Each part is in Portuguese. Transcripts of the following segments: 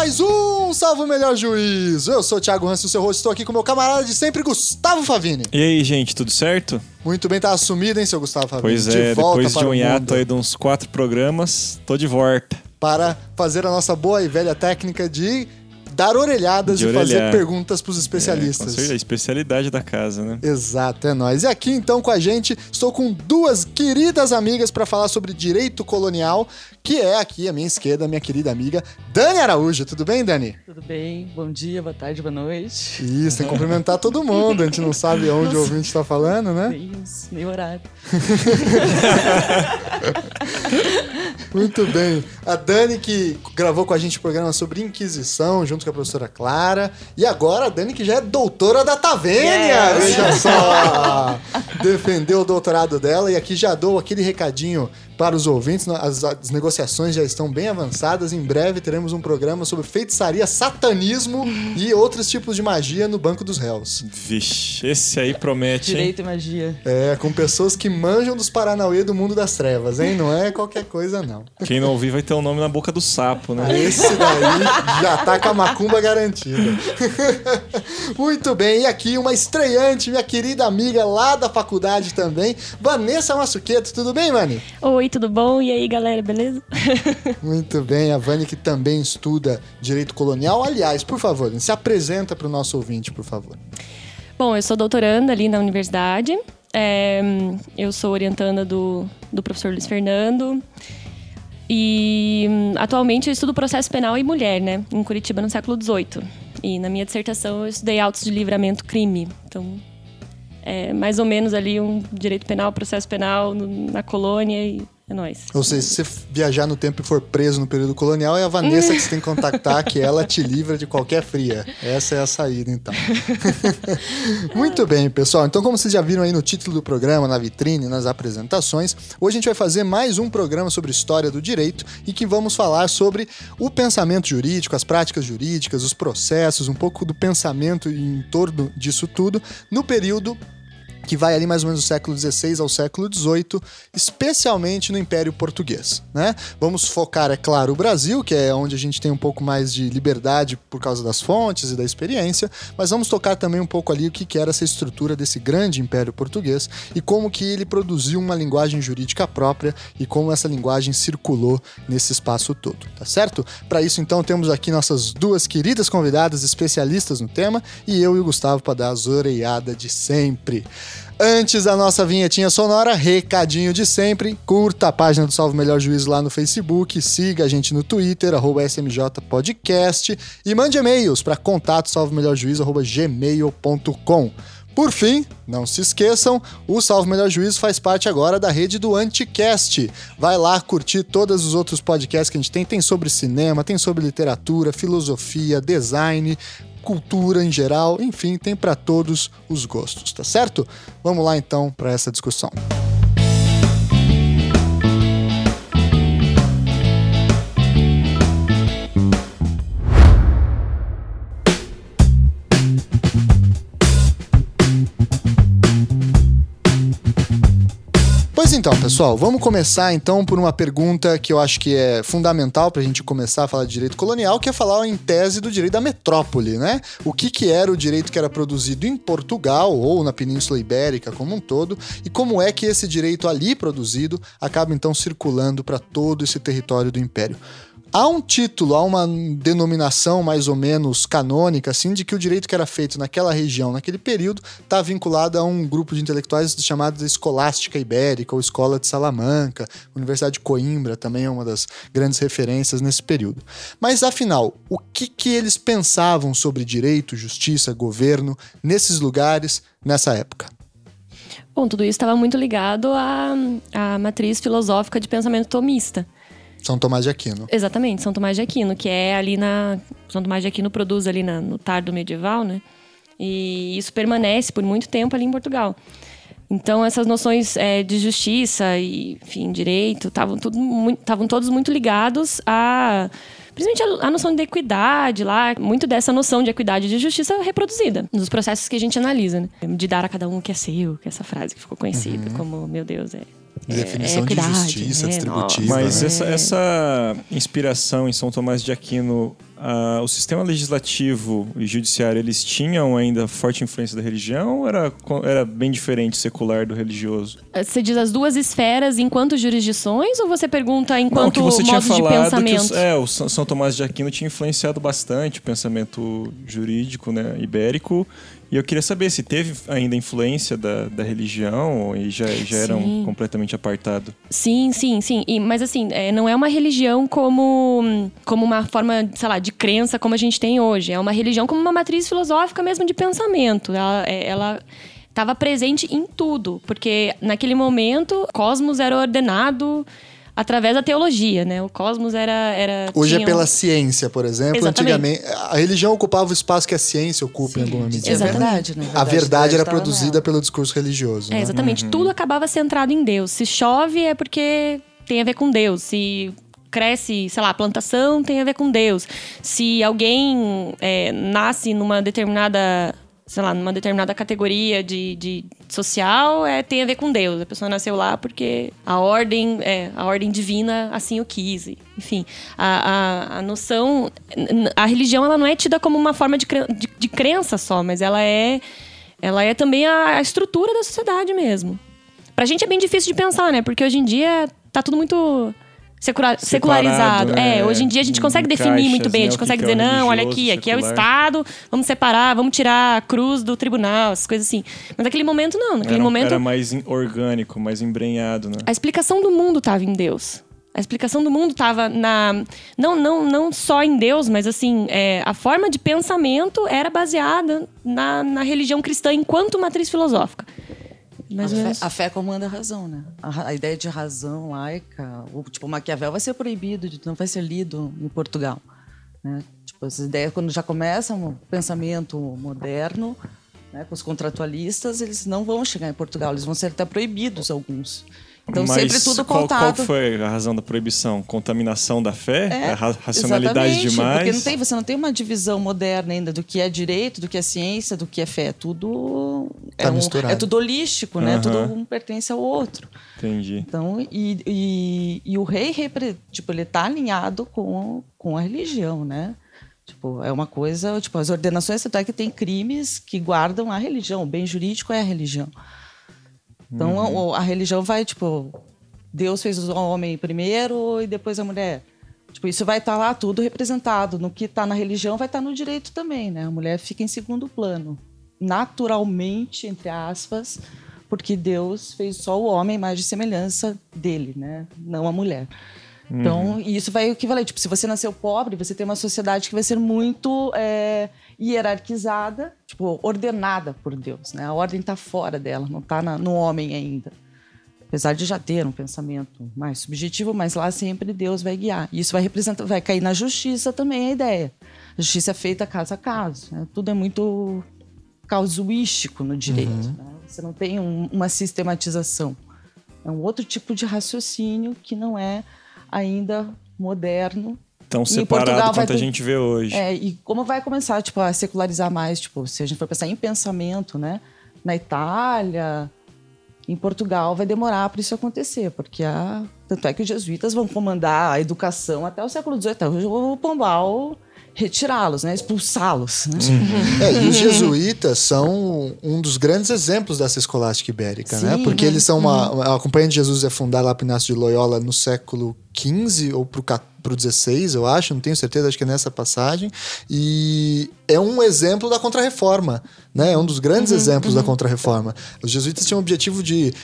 Mais um Salve o Melhor Juízo. Eu sou o Thiago Hansen, o seu host. Estou aqui com meu camarada de sempre, Gustavo Favini. E aí, gente, tudo certo? Muito bem, tá assumido, hein, seu Gustavo Favini? Pois é, depois de um hiato aí de uns quatro programas, tô de volta. Para fazer a nossa boa e velha técnica de dar orelhadas de e orelhar. fazer perguntas para os especialistas. É, com certeza, a especialidade da casa, né? Exato, é nóis. E aqui então com a gente, estou com duas queridas amigas para falar sobre direito colonial, que é aqui à minha esquerda, minha querida amiga Dani Araújo. Tudo bem, Dani? Tudo bem. Bom dia, boa tarde, boa noite. Isso, tem que cumprimentar todo mundo. A gente não sabe onde o ouvinte está falando, né? Nem, nem horário. Muito bem. A Dani que gravou com a gente o um programa sobre Inquisição, junto com a professora Clara. E agora a Dani que já é doutora da Tavênia. Yes. Veja só. Defendeu o doutorado dela e aqui já dou aquele recadinho para os ouvintes. As, as, negociações já estão bem avançadas. Em breve teremos um programa sobre feitiçaria, satanismo e outros tipos de magia no Banco dos Réus. Vixe, esse aí promete. Direito e magia. É, com pessoas que manjam dos Paranauê do mundo das trevas, hein? Não é qualquer coisa, não. Quem não ouvir vai ter o um nome na boca do sapo, né? Esse daí já tá com a macumba garantida. Muito bem, e aqui uma estreante, minha querida amiga lá da faculdade também, Vanessa Massuqueto. Tudo bem, Mani? Oi, tudo bom? E aí, galera, beleza? Muito bem, a Vani que também estuda Direito Colonial. Aliás, por favor, se apresenta para o nosso ouvinte, por favor. Bom, eu sou doutoranda ali na universidade. É, eu sou orientanda do, do professor Luiz Fernando. E atualmente eu estudo processo penal e mulher, né? Em Curitiba, no século XVIII. E na minha dissertação eu estudei autos de livramento crime. Então, é mais ou menos ali um direito penal, processo penal na colônia e é nóis. Ou seja, se você viajar no tempo e for preso no período colonial, é a Vanessa que você tem que contactar, que ela te livra de qualquer fria. Essa é a saída, então. Muito bem, pessoal. Então, como vocês já viram aí no título do programa, na vitrine, nas apresentações, hoje a gente vai fazer mais um programa sobre história do direito e que vamos falar sobre o pensamento jurídico, as práticas jurídicas, os processos, um pouco do pensamento em torno disso tudo no período que vai ali mais ou menos do século XVI ao século XVIII, especialmente no Império Português. Né? Vamos focar, é claro, o Brasil, que é onde a gente tem um pouco mais de liberdade por causa das fontes e da experiência, mas vamos tocar também um pouco ali o que era essa estrutura desse grande Império Português e como que ele produziu uma linguagem jurídica própria e como essa linguagem circulou nesse espaço todo, tá certo? Para isso, então, temos aqui nossas duas queridas convidadas especialistas no tema e eu e o Gustavo para dar as oreiadas de sempre. Antes da nossa vinhetinha sonora, recadinho de sempre. Curta a página do Salve Melhor Juízo lá no Facebook, siga a gente no Twitter, arroba SMJ Podcast, e mande e-mails para contato salvemelhorjuízo.gmail.com. Por fim, não se esqueçam, o Salve Melhor Juízo faz parte agora da rede do Anticast. Vai lá curtir todos os outros podcasts que a gente tem. Tem sobre cinema, tem sobre literatura, filosofia, design, cultura em geral, enfim, tem para todos os gostos, tá certo? Vamos lá então para essa discussão. Pois então, pessoal, vamos começar então por uma pergunta que eu acho que é fundamental para a gente começar a falar de direito colonial, que é falar em tese do direito da metrópole, né? O que, que era o direito que era produzido em Portugal ou na Península Ibérica como um todo, e como é que esse direito ali produzido acaba então circulando para todo esse território do Império. Há um título, há uma denominação mais ou menos canônica, assim, de que o direito que era feito naquela região, naquele período, está vinculado a um grupo de intelectuais chamado Escolástica Ibérica ou Escola de Salamanca. Universidade de Coimbra também é uma das grandes referências nesse período. Mas, afinal, o que, que eles pensavam sobre direito, justiça, governo nesses lugares nessa época? Bom, tudo isso estava muito ligado à, à matriz filosófica de pensamento tomista. São Tomás de Aquino. Exatamente, São Tomás de Aquino, que é ali na. São Tomás de Aquino produz ali na, no tardo medieval, né? E isso permanece por muito tempo ali em Portugal. Então, essas noções é, de justiça e, enfim, direito, estavam todos muito ligados a. Principalmente a, a, noção de equidade lá, muito dessa noção de equidade e de justiça reproduzida nos processos que a gente analisa, né? De dar a cada um o que é seu, que é essa frase que ficou conhecida uhum. como, meu Deus, é Definição de equidade, justiça é, distributiva. Mas né? essa, essa inspiração em São Tomás de Aquino, ah, o sistema legislativo e judiciário, eles tinham ainda forte influência da religião ou era, era bem diferente secular do religioso? Você diz as duas esferas enquanto jurisdições ou você pergunta Não, enquanto que você modos de falado que pensamento? os- é, o São São Tomás de Aquino tinha influenciado bastante o pensamento jurídico né, ibérico. E eu queria saber se teve ainda influência da, da religião e já, já eram Sim. completamente apartado. Sim, sim, sim. E- mas assim, é, não é uma religião como, como uma forma, sei lá, de crença como a gente tem hoje. É uma religião como uma matriz filosófica mesmo de pensamento. Ela, é- estava presente em tudo, porque naquele momento o cosmos era ordenado através da teologia, né? O cosmos era... era Hoje tinha é pela ciência, por exemplo. Exatamente. Antigamente, a religião ocupava o espaço que a ciência ocupa em alguma medida. É Exatamente. verdade, né? A verdade era produzida nela. pelo discurso religioso. É, né? exatamente. Tudo acabava centrado em Deus. Se chove é porque tem a ver com Deus. Se cresce, sei lá, plantação tem a ver com Deus. Se alguém é, nasce numa determinada, sei lá, numa determinada categoria de, de social, é, tem a ver com Deus. A pessoa nasceu lá porque a ordem, é, a ordem divina assim o quis. Enfim, a, a, a noção, a religião ela não é tida como uma forma de, de, de crença só, mas ela é ela é também a, a estrutura da sociedade mesmo. Pra gente é bem difícil de pensar, né? Porque hoje em dia tá tudo muito Separado, secularizado. né? É, hoje em dia a gente consegue definir caixas, muito bem. né? A gente consegue é dizer, não, olha aqui, aqui é o secular. Estado, vamos separar, vamos tirar a cruz do tribunal, essas coisas assim. Mas naquele momento, não. Naquele Era, momento, era mais orgânico, mais embrenhado, né? a explicação do mundo estava em Deus. A explicação do mundo estava na. Não, não, não só em Deus, mas assim, é, a forma de pensamento era baseada na, na religião cristã enquanto matriz filosófica. Mais a, ou fé, menos. a fé comanda a razão, né? A, a ideia de razão laica, o, tipo, Maquiavel vai ser proibido, não vai ser lido em Portugal. Né? Tipo, essas ideias, quando já começa um pensamento moderno, né, com os contratualistas, eles não vão chegar em Portugal, eles vão ser até proibidos, alguns. Então, Mas sempre tudo qual, pautado. qual foi a razão da proibição? Contaminação da fé? É, ra- racionalidade exatamente, demais? Porque não tem, você não tem uma divisão moderna ainda do que é direito, do que é ciência, do que é fé. É Tudo Tá é, um- misturado. é tudo holístico, né? Aham. Tudo um pertence ao outro. Entendi. Então, e, e, e o rei, tipo, ele tá alinhado com, com a religião, né? Tipo, é uma coisa, tipo, as ordenações, tanto é que tem crimes que guardam a religião. O bem jurídico é a religião. Então, Uhum. a, a religião vai, tipo, Deus fez o homem primeiro e depois a mulher. Tipo, isso vai estar lá tudo representado. No que está na religião vai estar no direito também, né? A mulher fica em segundo plano. Naturalmente, entre aspas, porque Deus fez só o homem mais de semelhança dele, né? Não a mulher. Então, e isso vai equivaler. Tipo, se você nasceu pobre, você tem uma sociedade que vai ser muito é, hierarquizada, tipo, ordenada por Deus, né? A ordem está fora dela, não está no homem ainda. Apesar de já ter um pensamento mais subjetivo, mas lá sempre Deus vai guiar. E isso vai representar, vai cair na justiça também a ideia. A justiça é feita caso a caso. né? Tudo é muito casuístico no direito. né? Você não tem um- uma sistematização. É um outro tipo de raciocínio que não é ainda moderno. Tão separado quanto a gente vê hoje. É, e como vai começar tipo, a secularizar mais, tipo, se a gente for pensar em pensamento, né? Na Itália, em Portugal, vai demorar para isso acontecer, porque a... tanto é que os jesuítas vão comandar a educação até o século XVIII, até o Pombal retirá-los, né? expulsá-los. Né? É, e os jesuítas são um dos grandes exemplos dessa escolástica ibérica, né? Sim, Porque né? eles são uma. A Companhia de Jesus é fundada lá pro Inácio de Loyola no século XV ou ca- pro XVI, eu acho, não tenho certeza, acho que é nessa passagem. E é um exemplo da Contra-Reforma, né? É um dos grandes exemplos da Contra-Reforma. Os jesuítas tinham o objetivo de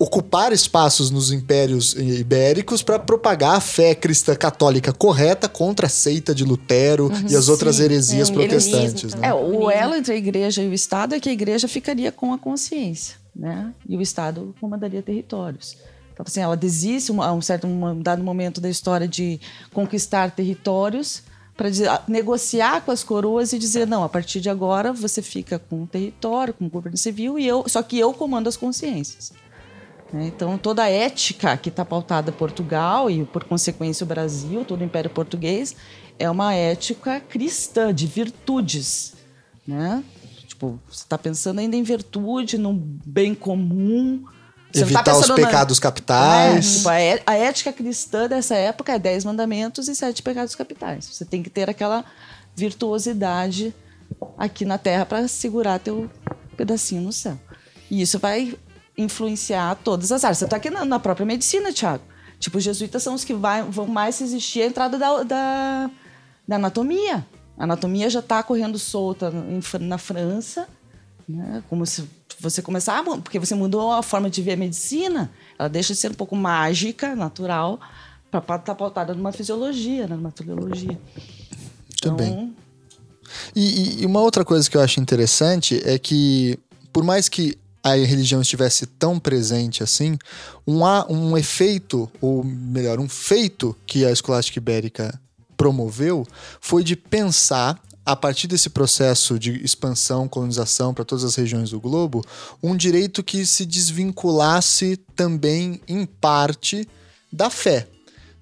ocupar espaços nos impérios ibéricos para propagar a fé cristã católica correta contra a seita de Lutero e as outras Sim, heresias é, protestantes. né? É, o elo entre a igreja e o Estado é que a igreja ficaria com a consciência, né? E o Estado comandaria territórios. Então, assim, ela desiste a um certo um dado momento da história de conquistar territórios para negociar com as coroas e dizer não, a partir de agora você fica com o território, com o governo civil e eu, só que eu comando as consciências. Né? Então, toda a ética que está pautada Portugal e, por consequência, o Brasil, todo o Império Português, é uma ética cristã, de virtudes. Né? Tipo, você está pensando ainda em virtude, no bem comum, Você tá Evitar os pensando na- pecados É, capitais. tipo, a, é- a ética cristã dessa época é dez mandamentos e sete pecados capitais. Você tem que ter aquela virtuosidade aqui na terra para segurar teu pedacinho no céu. E isso vai influenciar todas as áreas. Você está aqui na, na própria medicina, Tiago. Tipo, os jesuítas são os que vai- vão mais resistir à entrada da, da, da anatomia. A anatomia já está correndo solta na França, né? Como se você começar, a porque você mudou a forma de ver a medicina, ela deixa de ser um pouco mágica, natural, para estar pautada numa fisiologia, né? numa teleologia. Muito bem. E, e- e uma outra coisa que eu acho interessante é que, por mais que a religião estivesse tão presente assim, um, um efeito, ou melhor, um feito que a escolástica ibérica promoveu foi de pensar, a partir desse processo de expansão, colonização para todas as regiões do globo, um direito que se desvinculasse também, em parte, da fé.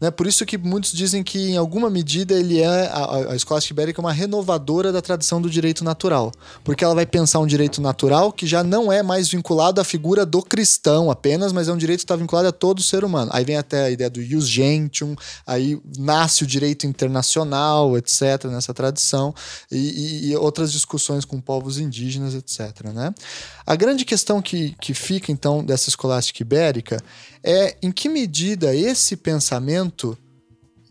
Né? Por isso que muitos dizem que, em alguma medida, ele é a, a- escolástica ibérica é uma renovadora da tradição do direito natural. Porque ela vai pensar um direito natural que já não é mais vinculado à figura do cristão apenas, mas é um direito que está vinculado a todo ser humano. Aí vem até a ideia do ius gentium, aí nasce o direito internacional, etc., nessa tradição, e, e- e outras discussões com povos indígenas, etc. Né? A grande questão que, que fica, então, dessa escolástica ibérica é em que medida esse pensamento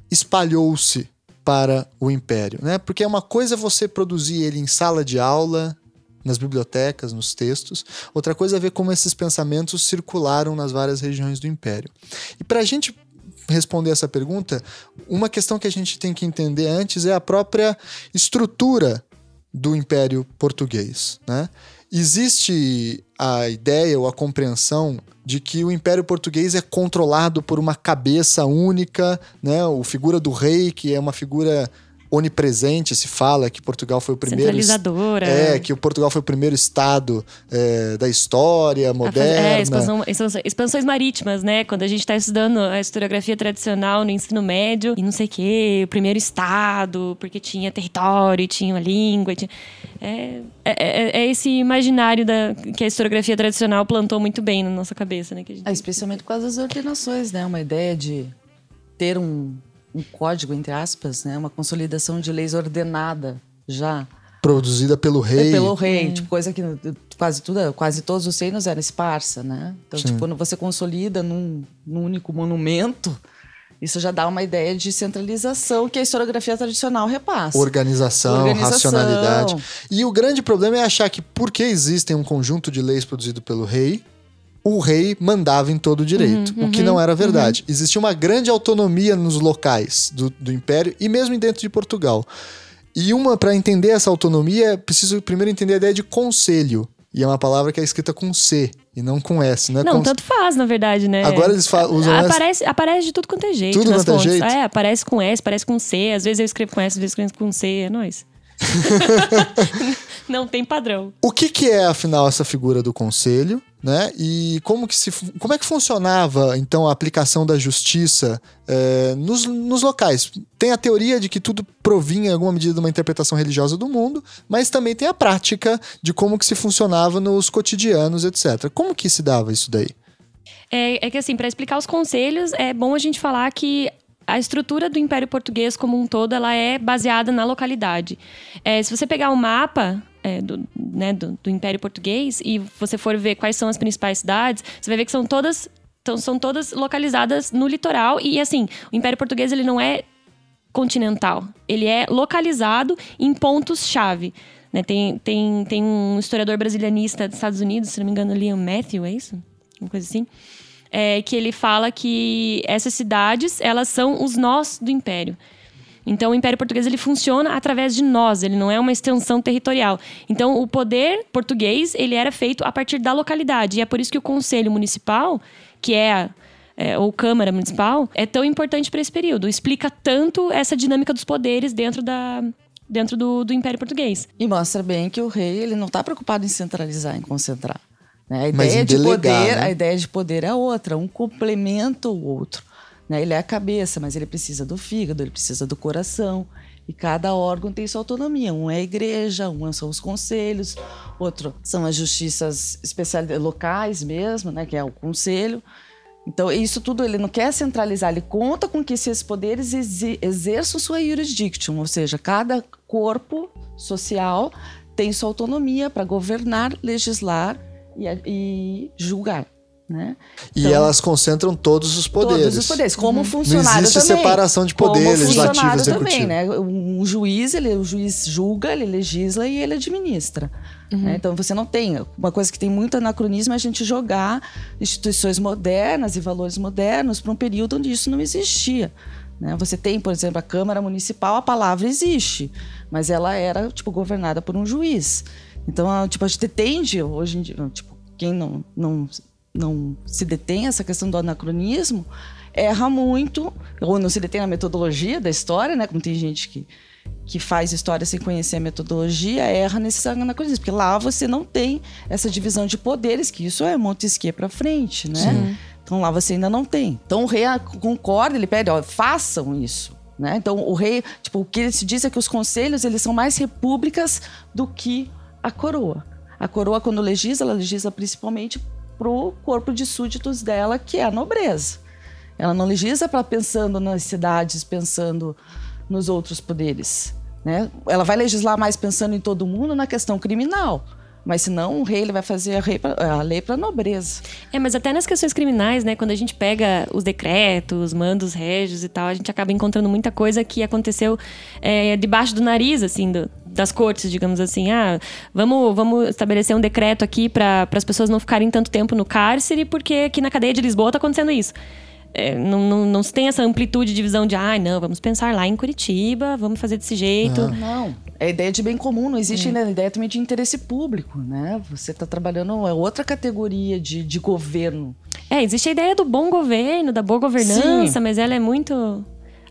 espalhou-se para o império, né? Porque é uma coisa você produzir ele em sala de aula, nas bibliotecas, nos textos, outra coisa é ver como esses pensamentos circularam nas várias regiões do império. E para a gente responder essa pergunta, uma questão que a gente tem que entender antes é a própria estrutura do Império Português, né? Existe a ideia ou a compreensão de que o Império Português é controlado por uma cabeça única, né? O figura do rei, que é uma figura onipresente, se fala que Portugal foi o primeiro Centralizadora. é, que o Portugal foi o primeiro estado é, da história fazer- moderna. É, expansão- expansões, expansões marítimas, né? Quando a gente está estudando a historiografia tradicional no ensino médio, e não sei o quê, o primeiro estado, porque tinha território, tinha uma língua. e tinha- É, é, é- é esse imaginário da, que a historiografia tradicional plantou muito bem na nossa cabeça, né? Que a gente- É, especialmente por causa das ordenações, né? Uma ideia de ter um, um código, entre aspas, né? Uma consolidação de leis ordenada já. Produzida pelo rei. É pelo rei, tipo, coisa que quase, tudo, quase todos os reinos eram esparsa, né? Então, tipo, quando você consolida num, num único monumento, isso já dá uma ideia de centralização que a historiografia tradicional repassa. Organização, Organização. racionalidade. E o grande problema é achar que porque existem um conjunto de leis produzido pelo rei, o rei mandava em todo o direito, o que não era verdade. Existia uma grande autonomia nos locais do, do império e mesmo dentro de Portugal. E uma para entender essa autonomia, é preciso primeiro entender a ideia de conselho. E é uma palavra que é escrita com C e não com S, né? Não, Cons- tanto faz, na verdade, né? Agora eles usam aparece, aparece de tudo quanto é jeito. Tudo quanto é fontes. jeito? É, aparece com S, aparece com C. Às vezes eu escrevo com S, às vezes eu escrevo com C. É nóis. Não tem padrão. O que, que é, afinal, essa figura do conselho, né? E como, que se, como é que funcionava, então, a aplicação da justiça eh, nos, nos locais? Tem a teoria de que tudo provinha, em alguma medida, de uma interpretação religiosa do mundo, mas também tem a prática de como que se funcionava nos cotidianos, etc. Como que se dava isso daí? É, é que assim, para explicar os conselhos, é bom a gente falar que a estrutura do Império Português como um todo, ela é baseada na localidade. É, se você pegar o mapa é, do, né, do, do Império Português e você for ver quais são as principais cidades, você vai ver que são todas, então, são todas localizadas no litoral. E assim, o Império Português ele não é continental. Ele é localizado em pontos-chave. Né? Tem, tem, tem um historiador brasilianista dos Estados Unidos, se não me engano, Liam Matthew, é isso? Uma coisa assim. É, que ele fala que essas cidades, elas são os nós do Império. Então, o Império Português ele funciona através de nós, ele não é uma extensão territorial. Então, o poder português ele era feito a partir da localidade. E é por isso que o Conselho Municipal, que é, a- é, ou Câmara Municipal, é tão importante para esse período. Explica tanto essa dinâmica dos poderes dentro, da, dentro do, do Império Português. E mostra bem que o rei ele não está preocupado em centralizar, em concentrar. Né? A ideia de delegar, poder, né? a ideia de poder é outra, um complementa o outro. né? Ele é a cabeça, mas ele precisa do fígado, ele precisa do coração, E cada órgão tem sua autonomia. Um é a igreja, um são os conselhos, outro são as justiças especiais locais mesmo, né, que é o conselho. Então, isso tudo ele não quer centralizar, ele conta com que esses poderes exerçam sua jurisdiction, ou seja, cada corpo social tem sua autonomia para governar, legislar e, e julgar. Né? E então, elas concentram todos os poderes. Todos os poderes, como uhum. funcionário Não existe também. separação de poderes legislativo e executivo. também, né? Um juiz, ele, o juiz julga, ele legisla e ele administra. Uhum. Né? Então você não tem uma coisa que tem muito anacronismo é a gente jogar instituições modernas e valores modernos para um período onde isso não existia. Né? Você tem, por exemplo, a Câmara Municipal, a palavra existe, mas ela era tipo governada por um juiz. Então, tipo, a gente tende hoje em dia, tipo, quem não, não não se detém essa questão do anacronismo, erra muito, ou não se detém na metodologia da história, né? Como tem gente que, que faz história sem conhecer a metodologia, erra nesse anacronismo, porque lá você não tem essa divisão de poderes, que isso é Montesquieu para frente, né? Sim. Então lá você ainda não tem. Então o rei concorda, ele pede, ó, façam isso. Né? Então o rei, tipo, o que se diz é que os conselhos eles são mais repúblicas do que a coroa. A coroa quando legisla, ela legisla principalmente para o corpo de súditos dela, que é a nobreza. Ela não legisla para pensando nas cidades, pensando nos outros poderes. Né? Ela vai legislar mais pensando em todo mundo na questão criminal. Mas senão o rei ele vai fazer a, lei para a nobreza. É, mas até nas questões criminais, né? Quando a gente pega os decretos, mandos régios e tal, a gente acaba encontrando muita coisa que aconteceu é, debaixo do nariz, assim, do, das cortes, digamos assim. Ah, vamos, vamos estabelecer um decreto aqui para as pessoas não ficarem tanto tempo no cárcere, porque aqui na cadeia de Lisboa está acontecendo isso. É, não, não, não se tem essa amplitude de visão de, ah, não, vamos pensar lá em Curitiba, vamos fazer desse jeito. Não, não. é ideia de bem comum, não existe é. ideia também de interesse público, né? Você está trabalhando, é outra categoria de, de governo. É, existe a ideia do bom governo, da boa governança, Sim. mas ela é muito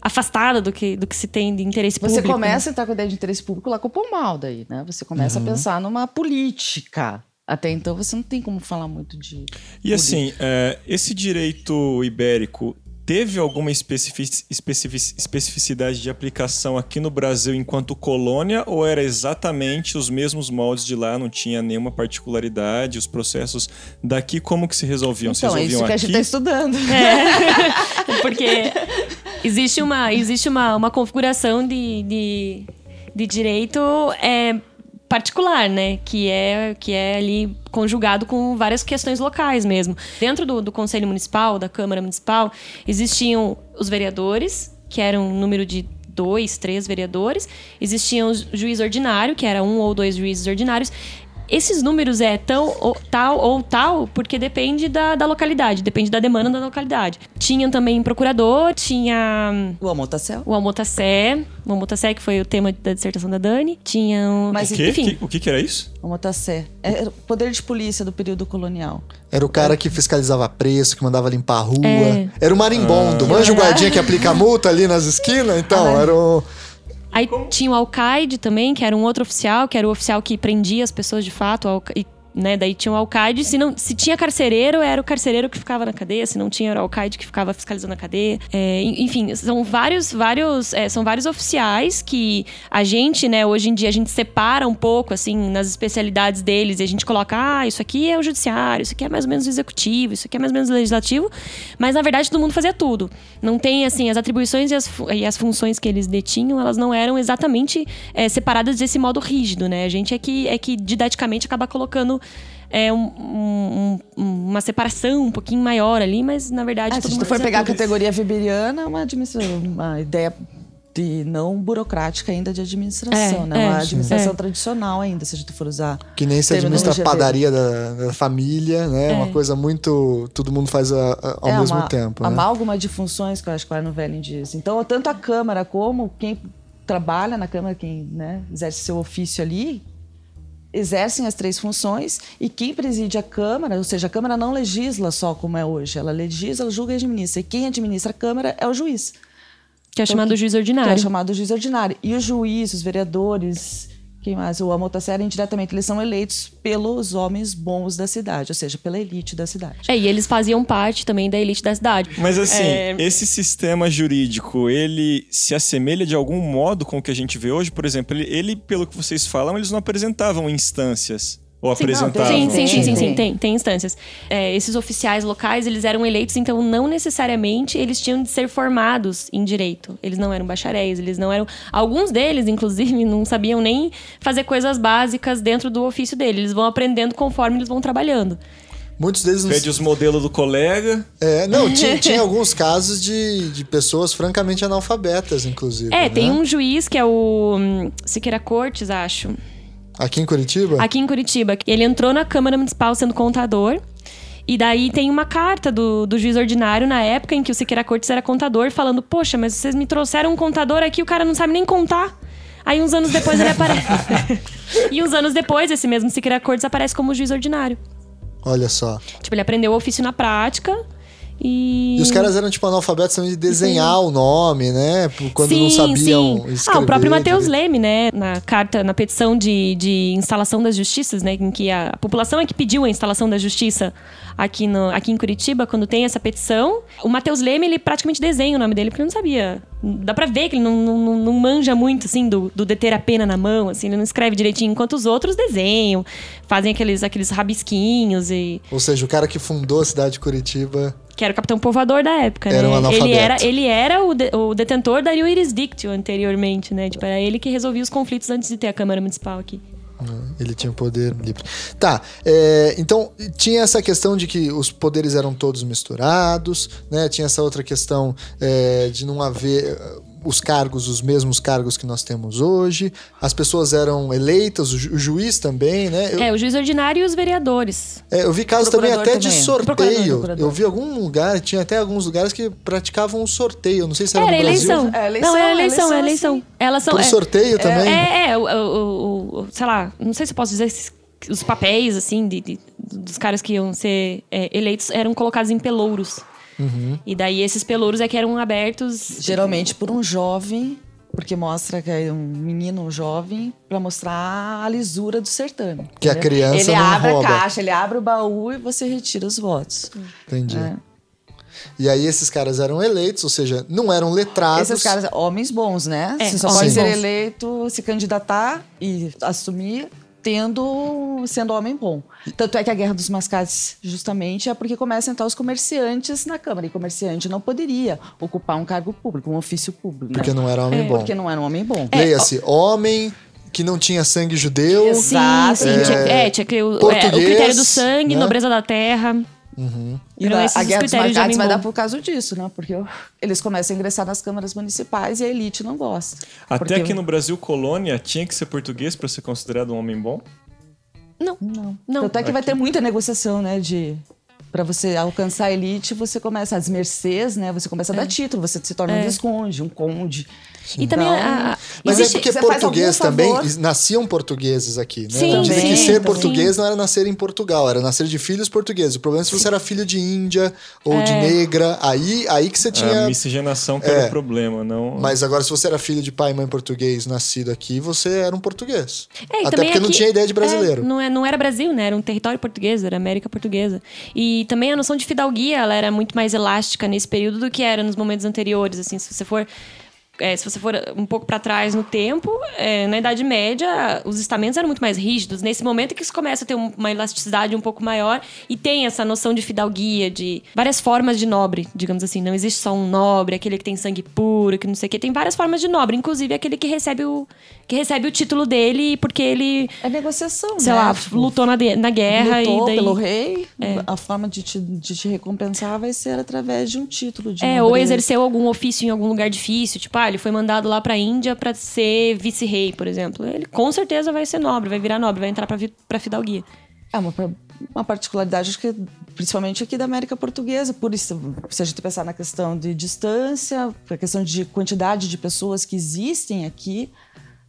afastada do que, do que se tem de interesse você público. Você começa né? a entrar com a ideia de interesse público lá com o Pomal daí, né? Você começa uhum. a pensar numa política. Até então você não tem como falar muito de. E assim, é, esse direito ibérico teve alguma especific, especific, especificidade de aplicação aqui no Brasil enquanto colônia ou era exatamente os mesmos moldes de lá, não tinha nenhuma particularidade? Os processos daqui como que se resolviam? Então, se resolviam é isso que aqui? a gente está estudando. É, porque existe uma, existe uma, uma configuração de, de, de direito é, particular, né? Que é, que é ali conjugado com várias questões locais mesmo. Dentro do, do Conselho Municipal, da Câmara Municipal, existiam os vereadores, que eram um número de dois, três vereadores. Existiam o juiz ordinário, que era um ou dois juízes ordinários esses números é tão ou, tal ou tal porque depende da, da localidade, depende da demanda da localidade. Tinha também procurador, tinha... O Almotacé. O Almotacé, o Almotacé que foi o tema da dissertação da Dani. Tinha... Um... Mas, o quê? Enfim. O que, que era isso? O Almotacé. É o poder de polícia do período colonial. Era o cara que fiscalizava preço, que mandava limpar a rua. É. Era o marimbondo. Ah. Manja o guardinha que aplica multa ali nas esquinas? Então, ah, era o... Aí Como? tinha o Alcaide também, que era um outro oficial, que era o oficial que prendia as pessoas de fato. E né? Daí tinha o alcaide. Se, não, se tinha carcereiro, era o carcereiro que ficava na cadeia. Se não tinha, era o alcaide que ficava fiscalizando a cadeia. É, enfim, são vários, vários, é, são vários oficiais que a gente, né, hoje em dia, a gente separa um pouco, assim, nas especialidades deles. E a gente coloca, ah, isso aqui é o judiciário, isso aqui é mais ou menos o executivo, isso aqui é mais ou menos o legislativo. Mas, na verdade, todo mundo fazia tudo. Não tem, assim, as atribuições e as, e as funções que eles detinham, elas não eram exatamente é, separadas desse modo rígido, né? A gente é que, é que didaticamente acaba colocando é, um, um, uma separação um pouquinho maior ali, mas na verdade. É, se a gente for pegar a categoria weberiana, é uma, administração, uma ideia de não burocrática ainda de administração, é, né? É, uma administração é. tradicional ainda, se a gente for usar. Que nem se administra a padaria da, da, família, né? É. Uma coisa muito. Todo mundo faz a, a, ao é, mesmo uma, tempo. Né? Amálgama de funções que eu acho que o Arno Velling diz. Então, tanto a Câmara como quem trabalha na Câmara, quem né, exerce seu ofício ali, exercem as três funções e quem preside a Câmara, ou seja, a Câmara não legisla só como é hoje, ela legisla, julga e administra. E quem administra a Câmara é o juiz. Que é então, chamado juiz ordinário. Que é chamado juiz ordinário. E o juiz, os vereadores Quem mais? O Amotacera, indiretamente, eles são eleitos pelos homens bons da cidade, ou seja, pela elite da cidade. É, e eles faziam parte também da elite da cidade. Mas assim, É. esse sistema jurídico, ele se assemelha de algum modo com o que a gente vê hoje? Por exemplo, ele, ele, pelo que vocês falam, eles não apresentavam instâncias. Ou Sim, não, apresentavam? Sim, sim, sim, sim, Tem. sim, tem, tem instâncias. É, esses oficiais locais, eles eram eleitos, então não necessariamente eles tinham de ser formados em direito. Eles não eram bacharéis, eles não eram... Alguns deles, inclusive, não sabiam nem fazer coisas básicas dentro do ofício dele. Eles vão aprendendo conforme eles vão trabalhando. Muitos deles. Pede os modelos do colega. É, não, tinha, tinha alguns casos de, de pessoas francamente analfabetas, inclusive. É, né? tem um juiz que é o hum, Siqueira Cortes, acho. Aqui em Curitiba? aqui em Curitiba. Ele entrou na Câmara Municipal sendo contador. E daí tem uma carta do, do juiz ordinário na época em que o Siqueira Cortes era contador, falando: Poxa, mas vocês me trouxeram um contador aqui, o cara não sabe nem contar. Aí uns anos depois ele aparece. e uns anos depois, esse mesmo Siqueira Cortes aparece como juiz ordinário. Olha só. Tipo, ele aprendeu o ofício na prática e. E os caras eram, tipo, analfabetos também de desenhar o nome, né? Quando não sabiam escrever. Ah, o próprio Matheus direito. Leme, né? Na carta, na petição de, de instalação das justiças, né? Em que a, a população é que pediu a instalação da justiça aqui, no, aqui em Curitiba, quando tem essa petição. O Matheus Leme, ele praticamente desenha o nome dele, porque ele não sabia. Dá pra ver que ele não, não, não- não manja muito, assim, do, do deter a pena na mão, assim. Ele não escreve direitinho, enquanto os outros desenham. Fazem aqueles, aqueles rabisquinhos e... Ou seja, o cara que fundou a cidade de Curitiba. Que era o capitão povoador da época, Era né? um analfabeto. ele era, ele era o, de- o detentor da jurisdictio anteriormente, né? Tipo, era ele que resolvia os conflitos antes de ter a Câmara Municipal aqui. né? Ele tinha poder livre. Tá, é, então tinha essa questão de que os poderes eram todos misturados, né? Tinha essa outra questão é, de não haver os cargos, os mesmos cargos que nós temos hoje. As pessoas eram eleitas, o, ju- o juiz também, né? Eu, É, o juiz ordinário e os vereadores. é, eu vi casos também até de também. sorteio. Procurador, procurador. Eu vi algum lugar, tinha até alguns lugares que praticavam um sorteio. Eu Não sei se era, Era no Brasil. eleição. É, eleição, Não, é eleição, é eleição, eleição. Elas são. Por é, sorteio também? É, é, o, o- o- o- sei lá, não sei se eu posso dizer esses- os papéis, assim, de, de- dos caras que iam ser é, eleitos eram colocados em pelouros. Uhum. E daí esses pelouros é que eram abertos. Geralmente por um jovem, porque mostra que é um menino um jovem, pra mostrar a lisura do certame. Que a entendeu? criança Ele não abre rouba. a caixa, ele abre o baú e você retira os votos. Entendi. É. E aí esses caras eram eleitos, ou seja, não eram letrados. Esses caras, homens bons, né? É, você só pode ser eleito, se candidatar e assumir tendo sendo homem bom. Tanto é que a Guerra dos Mascates justamente é porque começam a entrar os comerciantes na Câmara. E comerciante não poderia ocupar um cargo público, um ofício público. Porque né? não era homem bom. Porque não era um homem bom. Leia-se, homem que não tinha sangue judeu. Exato. Sim, sim. É, Tinha, é, tinha que o, é, o critério do sangue, né? nobreza da terra. E na- esses a Guerra dos homem vai dar por causa disso, né? Porque eles começam a ingressar nas câmaras municipais e a elite não gosta. Até Porque- aqui no Brasil, colônia, tinha que ser português para ser considerado um homem bom? Não, Não. Não. Tanto é que vai ter muita negociação, né? De. Pra você alcançar a elite, você começa as mercês, né? Você começa a dar título, você se torna um visconde, um conde. E também Então, a- a- Mas existe- é porque português também, nasciam portugueses aqui, né? Sim, Dizem que ser também. português não era nascer em Portugal, era nascer de filhos portugueses. O problema é se você era filho de índia ou de negra, aí, aí que você A tinha... miscigenação que era É. o problema, não... Mas agora, se você era filho de pai e mãe português, nascido aqui, você era um português. É, Até porque não aqui- tinha ideia de brasileiro. É, não, é, não era Brasil, né? Era um território português, era América Portuguesa. E também a noção de fidalguia, ela era muito mais elástica nesse período do que era nos momentos anteriores. Assim, se você for é, se você for um pouco para trás no tempo, é, na Idade Média, os estamentos eram muito mais rígidos. Nesse momento é que isso começa a ter um- uma elasticidade um pouco maior e tem essa noção de fidalguia, de várias formas de nobre, digamos assim. Não existe só um nobre, aquele que tem sangue puro, que não sei o quê. Tem várias formas de nobre, inclusive aquele que recebe o, que recebe o título dele porque ele, É negociação, sei né? lá, Tipo, lutou na, na guerra lutou e daí. pelo rei, a forma de te, de te recompensar vai ser através de um título de É, ou nobreza. exerceu algum ofício em algum lugar difícil, tipo, ah, ele foi mandado lá pra Índia pra ser vice-rei, por exemplo. Ele com certeza vai ser nobre, vai virar nobre, vai entrar pra fidalguia. É uma, uma particularidade, acho que principalmente aqui da América Portuguesa. Por isso, se a gente pensar na questão de distância, a questão de quantidade de pessoas que existem aqui,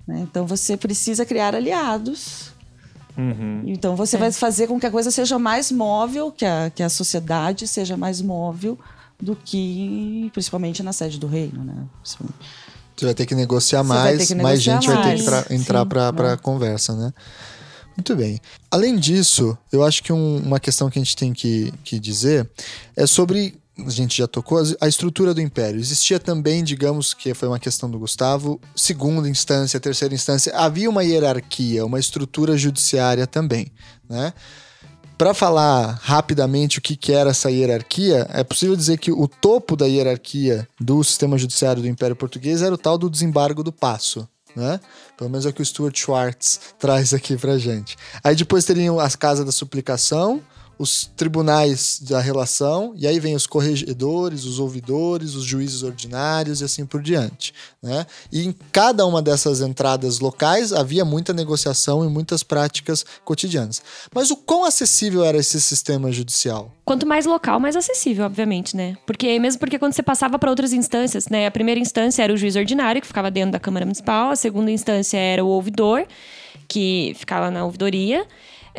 né? então você precisa criar aliados. Uhum. Então você vai fazer com que a coisa seja mais móvel, que a, que a sociedade seja mais móvel do que principalmente na sede do reino, né? Você vai ter que negociar Você mais, que mais negociar gente vai ter que mais. tra- entrar para né? conversa, né? Muito bem. Além disso, eu acho que um- uma questão que a gente tem que, que dizer é sobre. A gente já tocou a estrutura do império. Existia também, digamos que foi uma questão do Gustavo, segunda instância, terceira instância. Havia uma hierarquia, uma estrutura judiciária também, né? Para falar rapidamente o que, que era essa hierarquia, é possível dizer que o topo da hierarquia do sistema judiciário do Império Português era o tal do desembargo do passo. Né? Pelo menos é o que o Stuart Schwartz traz aqui pra gente. Aí depois teriam as casas da suplicação, os tribunais da relação, e aí vem os corregedores, os ouvidores, os juízes ordinários e assim por diante. Né? E em cada uma dessas entradas locais havia muita negociação e muitas práticas cotidianas. Mas o quão acessível era esse sistema judicial? Quanto mais local, mais acessível, obviamente, né? Porque mesmo porque quando você passava para outras instâncias, né? A primeira instância era o juiz ordinário, que ficava dentro da Câmara Municipal. A segunda instância era o ouvidor, que ficava na ouvidoria.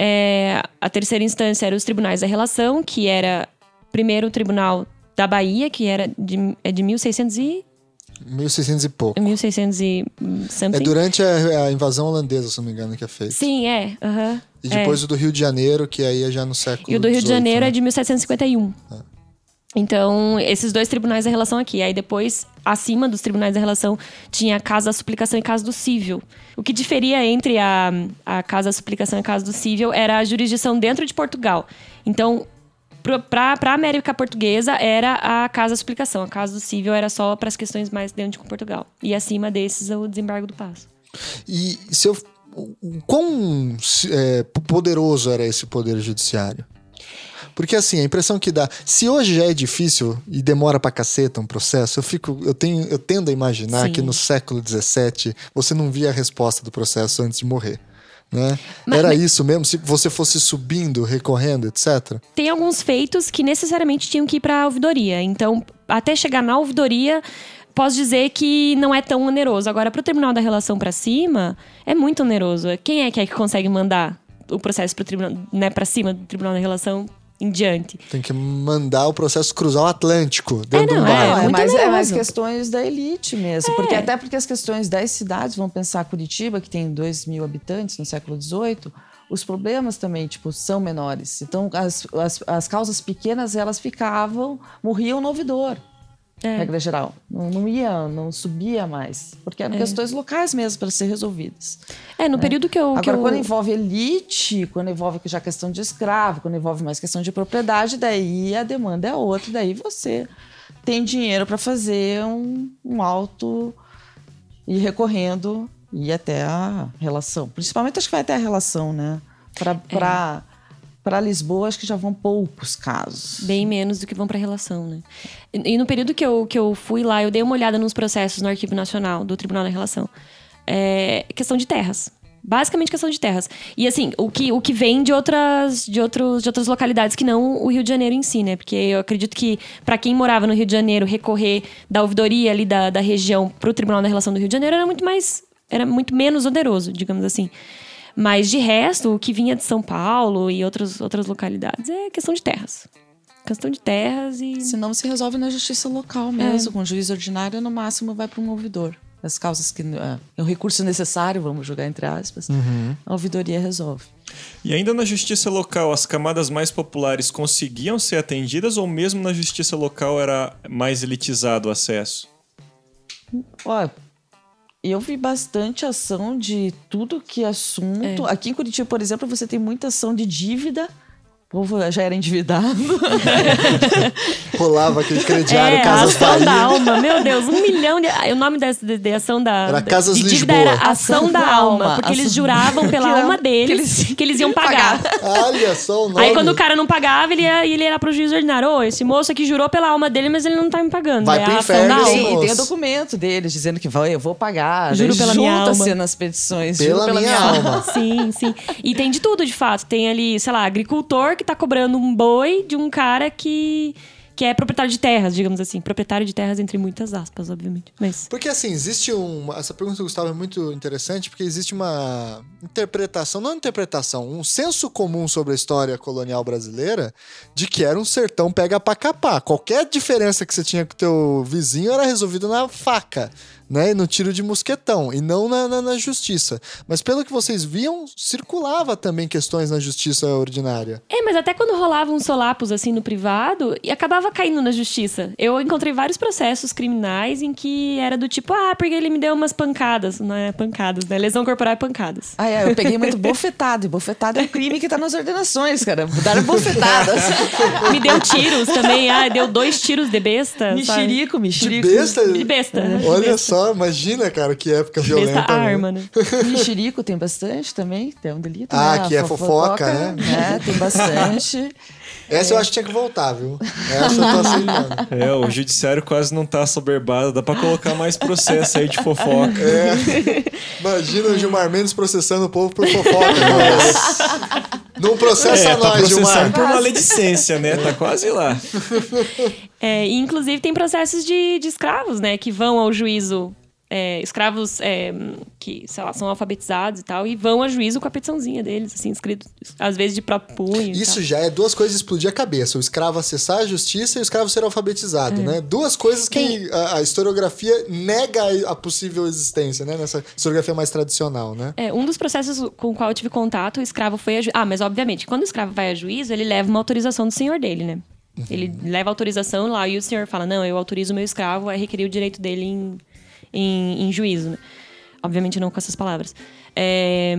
É, a terceira instância era os tribunais da relação, que era primeiro o Tribunal da Bahia, que era de, é de 1600 e 1600 e pouco. 1600 e É durante a, a invasão holandesa, se não me engano, que é feito. Sim, é. aham. E depois o do Rio de Janeiro, que aí é já no século E o do Rio de 18, Janeiro né? é de 1751. Então, esses dois tribunais da relação aqui. Aí depois, acima dos tribunais da relação, tinha a Casa da Suplicação e Casa do Cível. O que diferia entre a, a Casa da Suplicação e a Casa do Cível era a jurisdição dentro de Portugal. Então, para a América Portuguesa, era a Casa da Suplicação. A Casa do Cível era só para as questões mais dentro de Portugal. E acima desses, o desembargo do passo. E se eu. Quão é, poderoso era esse poder judiciário? Porque assim, a impressão que dá. Se hoje já é difícil e demora pra caceta um processo, eu fico. Eu tenho. Eu tendo a imaginar Sim. que no século XVII você não via a resposta do processo antes de morrer. Né? Mas- Era mas- isso mesmo? Se você fosse subindo, recorrendo, etc. tem alguns feitos que necessariamente tinham que ir para a ouvidoria. Então, até chegar na ouvidoria, posso dizer que não é tão oneroso. Agora, para o Tribunal da Relação para cima, é muito oneroso. Quem é que, é que consegue mandar o processo para né, cima do Tribunal da Relação em diante? Tem que mandar o processo cruzar o Atlântico dentro não, de um é, barco. Não, é, muito mais, é mais questões da elite mesmo. Porque, até porque as questões das cidades, vamos pensar Curitiba, que tem 2 mil habitantes no século XVIII, os problemas também, tipo, são menores. Então, as, as, as causas pequenas, elas ficavam, morriam no ouvidor. É. Regra geral. Não, não ia, não subia mais. Porque eram questões locais mesmo para ser resolvidas. É, no período que eu. que Agora, eu- quando envolve elite, quando envolve já questão de escravo, quando envolve mais questão de propriedade, daí a demanda é outra, daí você tem dinheiro para fazer um, um alto e recorrendo e até a relação. Principalmente acho que vai até a relação, né? Para para Lisboa, acho que já vão poucos casos. Bem menos do que vão para relação, né? E, e no período que eu, que eu fui lá, eu dei uma olhada nos processos no Arquivo Nacional do Tribunal da Relação. É questão de terras. Basicamente questão de terras. E assim, o que, o que vem de outras, de, outros, de outras localidades que não o Rio de Janeiro em si, né? Porque eu acredito que para quem morava no Rio de Janeiro, recorrer da ouvidoria ali da, da região para o Tribunal da Relação do Rio de Janeiro era muito mais. era muito menos oneroso, digamos assim. Mas de resto, o que vinha de São Paulo e outros, outras localidades é questão de terras. Questão de terras e. Senão se resolve na justiça local mesmo, com juiz ordinário, no máximo vai para um ouvidor. As causas que ah, é um recurso necessário, vamos jogar entre aspas, a ouvidoria resolve. E ainda na justiça local, as camadas mais populares conseguiam ser atendidas ou mesmo na justiça local era mais elitizado o acesso? Ó, eu vi bastante ação de tudo que é assunto. Aqui em Curitiba, por exemplo, você tem muita ação de dívida. O povo já era endividado. Rolava aquele crediário É, a Casas ação da Bahia. alma, meu Deus, um milhão de. O nome dessa de, de ação da. Era da- Casas de dívida Lisboa. era Ação da Alma, porque eles Ação- juravam pela Que alma era- deles que eles, iam pagar. Olha só o nome. Aí quando o cara não pagava, ele ia, ele ia pro juiz ordinário. Ô, esse moço aqui jurou pela alma dele, mas ele não tá me pagando. Vai é pro a ação inferno da alma. Tem, e tem o documento deles dizendo que vai, eu vou pagar. Juro pela minha junta-se alma. nas petições. Pela pela minha minha, alma. Sim, sim. E tem de tudo, de fato. Tem ali, sei lá, agricultor que tá cobrando um boi de um cara que, que é proprietário de terras, digamos assim. Proprietário de terras, entre muitas aspas, obviamente. Mas. Porque assim, existe uma. Essa pergunta do Gustavo é muito interessante, porque existe uma interpretação, não interpretação, um senso comum sobre a história colonial brasileira de que era um sertão pega pra capar. Qualquer diferença que você tinha com o teu vizinho era resolvida na faca. Né? E no tiro de mosquetão, e não na, na, na justiça. Mas pelo que vocês viam, circulava também questões na justiça ordinária. É, mas até quando rolavam uns solapos assim no privado, e acabava caindo na justiça. Eu encontrei vários processos criminais em que era do tipo, ah, porque ele me deu umas pancadas. Não é pancadas, né? Lesão corporal é pancadas. Ah, é, eu peguei muito bofetado. E bofetado é um crime que tá nas ordenações, cara. Dar bofetadas. me deu tiros também. Ah, deu dois tiros de besta. Mexerico, mexerico. De besta? De besta. Olha besta. Só, imagina, cara, que época violenta. Besta né? arma, né? Mexerico tem bastante também. Tem um delito. Ah, né? que é fofoca, né? né? Tem bastante. Essa eu acho que tinha que voltar, viu? Essa eu tô aceitando. É, o judiciário quase não tá soberbado. Dá pra colocar mais processo aí de fofoca. É. Imagina o Gilmar Mendes processando o povo por fofoca. Né? Não processa É, tá nós, Gilmar. processando por maledicência, né? Tá quase lá. É, e inclusive tem processos de, de escravos, né? Que vão ao juízo. É, escravos é, que, sei lá, são alfabetizados e tal, e vão a juízo com a petiçãozinha deles, assim, escrito, às vezes de próprio punho. Isso já é duas coisas explodir a cabeça. O escravo acessar a justiça e o escravo ser alfabetizado, né? Duas coisas que a, a historiografia nega a, possível existência, né? Nessa historiografia mais tradicional, né? É, um dos processos com o qual eu tive contato, o escravo foi a juízo. Ah, mas obviamente, quando o escravo vai a juízo, ele leva uma autorização do senhor dele, né? Ele leva autorização lá e o senhor fala: não, eu autorizo o meu escravo a requerer o direito dele em, em, em juízo, né? Obviamente não com essas palavras. É,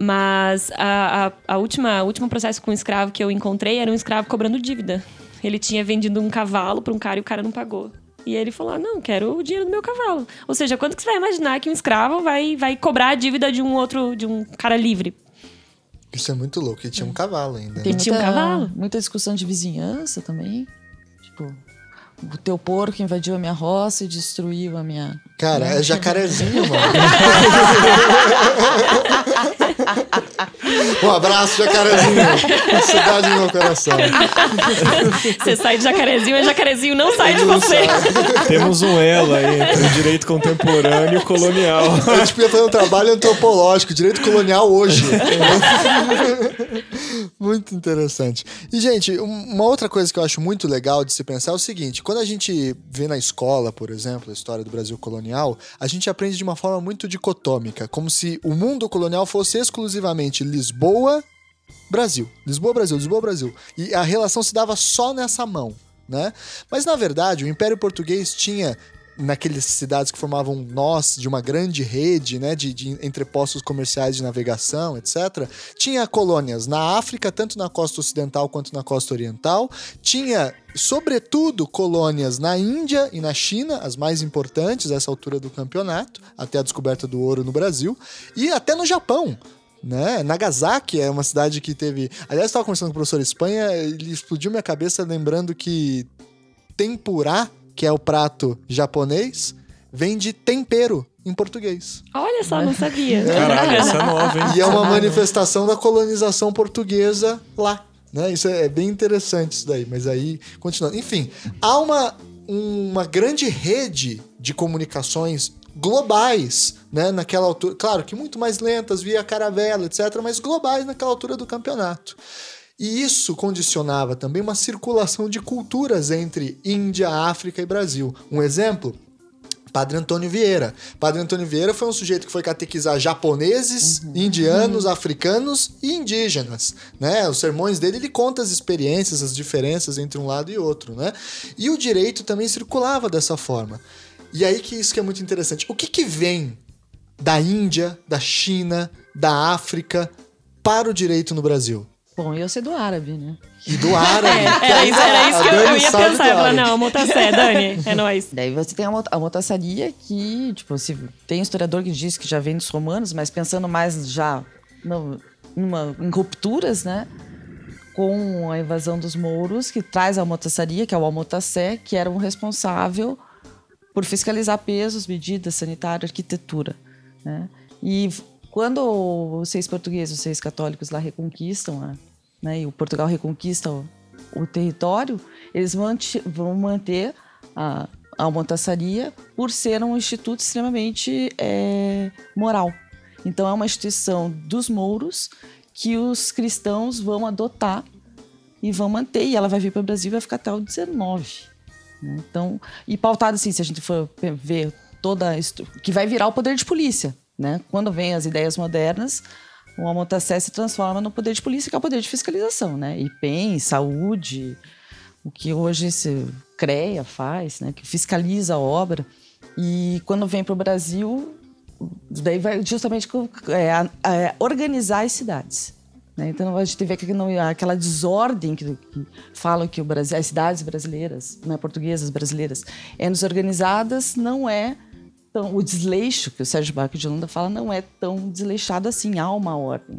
mas a, a, a última, o último processo com o escravo que eu encontrei era um escravo cobrando dívida. Ele tinha vendido um cavalo para um cara e o cara não pagou. E ele falou: ah, não, quero o dinheiro do meu cavalo. Ou seja, quanto que você vai imaginar que um escravo vai, vai cobrar a dívida de um outro, de um cara livre? Isso é muito louco. E tinha um cavalo ainda. Né? tinha um muita, cavalo? muita discussão de vizinhança também. Tipo, o teu porco invadiu a minha roça e destruiu a minha. Cara, é jacarezinho, mano. um abraço, jacarezinho. Cidade no meu coração. Você sai de jacarezinho, mas jacarezinho não sai de Não você. sabe. Temos um elo aí entre o direito contemporâneo e o colonial. A gente podia fazer um trabalho antropológico, direito colonial hoje. muito interessante. E, gente, um- uma outra coisa que eu acho muito legal de se pensar é o seguinte: quando a gente vê na escola, por exemplo, a história do Brasil colonial, a gente aprende de uma forma muito dicotômica, como se o mundo colonial fosse exclusivamente Lisboa, Brasil. Lisboa, Brasil, Lisboa, Brasil. E a relação se dava só nessa mão, né? Mas na verdade, o Império Português tinha naquelas cidades que formavam nós de uma grande rede, né, de, de entrepostos comerciais de navegação, etc. Tinha colônias na África, tanto na costa ocidental quanto na costa oriental. Tinha, sobretudo, colônias na Índia e na China, as mais importantes a essa altura do campeonato, até a descoberta do ouro no Brasil, e até no Japão né? Nagasaki é uma cidade que teve. Aliás, estava conversando com o professor Espanha, ele explodiu minha cabeça lembrando que tempurá, que é o prato japonês, vem de tempero em português. Olha só, não sabia. Caralho, essa é nova, hein? E é uma manifestação da colonização portuguesa lá. Né? Isso é bem interessante isso daí, mas aí, continuando. Enfim, há uma, uma grande rede de comunicações globais, né, naquela altura, claro que muito mais lentas via caravela, etc, mas globais naquela altura do campeonato. E isso condicionava também uma circulação de culturas entre Índia, África e Brasil. Um exemplo, Padre Antônio Vieira. Padre Antônio Vieira foi um sujeito que foi catequizar japoneses, indianos, africanos e indígenas, né? Os sermões dele ele conta as experiências, as diferenças entre um lado e outro, né? E o direito também circulava dessa forma. E aí que isso que é muito interessante. O que que vem da Índia, da China, da África para o direito no Brasil? Bom, eu sei do árabe, né? E do árabe. É, era aí isso, era isso a que eu, eu ia pensar. Eu falei, não, Motassé, Dani, é nóis. Daí você tem a, a motaçaria que, tipo, se, tem historiador que diz que já vem dos romanos, mas pensando mais já no, numa, em rupturas, né? Com a invasão dos mouros, que traz a motaçaria, que é o almotassé, que era o responsável por fiscalizar pesos, medidas sanitárias, arquitetura. Né? E quando vocês portugueses, vocês católicos lá reconquistam, né, e o Portugal reconquista o, o território, eles vão manter a, a por ser um instituto extremamente eh, moral. Então é uma instituição dos mouros que os cristãos vão adotar e vão manter. E ela vai vir para o Brasil e vai ficar até o 19. né? Então, e pautado assim, se a gente for ver toda que vai virar o poder de polícia, né? Quando vem as ideias modernas, o Amontacé se transforma no poder de polícia, que é o poder de fiscalização, né? IPEM, saúde, o que hoje esse CREA faz, né? Que fiscaliza a obra. E quando vem para o Brasil, daí vai justamente é, é, organizar as cidades. né? Então a gente vê que não, aquela desordem que, que falam que o Brasil, as cidades brasileiras, né, portuguesas brasileiras, é desorganizadas, não é tão, o desleixo que o Sérgio Baco de Holanda fala não é tão desleixado assim, há uma ordem.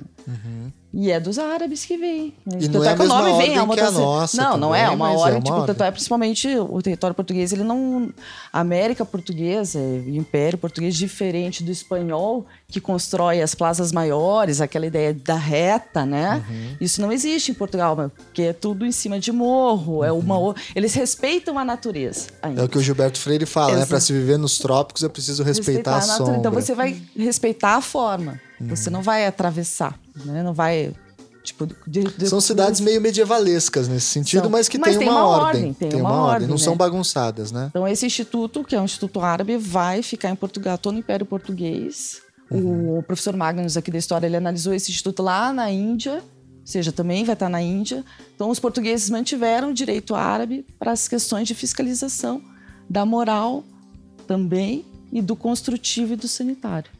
E é dos árabes que vem. Uhum. E Tanto não é a que o nome vem, é uma que a nossa Não, não é uma é ordem, uma tipo, ordem. tanto é principalmente o território português, ele não. A América portuguesa, o Império português, diferente do espanhol, que constrói as plazas maiores, aquela ideia da reta, né? Uhum. Isso não existe em Portugal, porque é tudo em cima de morro. É uma, Uhum. eles respeitam a natureza. Ainda. É o que o Gilberto Freire fala, né? Exato. Para se viver nos trópicos é preciso respeitar, a natureza. sombra. Então você vai respeitar a forma. Você não vai atravessar, né? Não vai. Tipo, de- de- São cidades meio medievalescas nesse sentido, São. mas que Mas tem, tem uma, uma ordem. ordem, tem uma ordem, não né? são bagunçadas, né? Então, esse instituto, que é um instituto árabe, vai ficar em Portugal, todo o Império Português. Uhum. O professor Magnus aqui da história, ele analisou esse instituto lá na Índia, ou seja, também vai estar na Índia. Então, os portugueses mantiveram o direito árabe para as questões de fiscalização da moral também e do construtivo e do sanitário.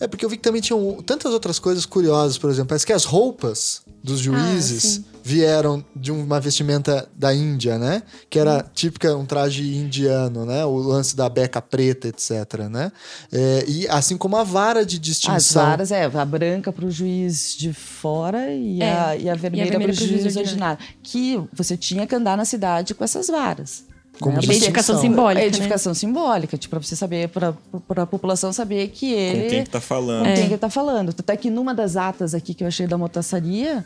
É porque eu vi que também tinham tantas outras coisas curiosas, por exemplo, parece que as roupas dos juízes sim. Vieram de uma vestimenta da Índia, né? Que era típica um traje indiano, né? O lance da beca preta, etc, né? É, e assim como a vara de As distinção. varas, é, a branca para o juiz de fora e, É, a, e a vermelha, para o pro juiz juiz ordinário. Que você tinha que andar na cidade com essas varas. Como né? Identificação simbólica, É né? edificação simbólica, tipo, para você saber, para a população saber que ele. Com quem que tá falando. com É. quem que tá falando. Até que numa das atas aqui que eu achei da motaçaria,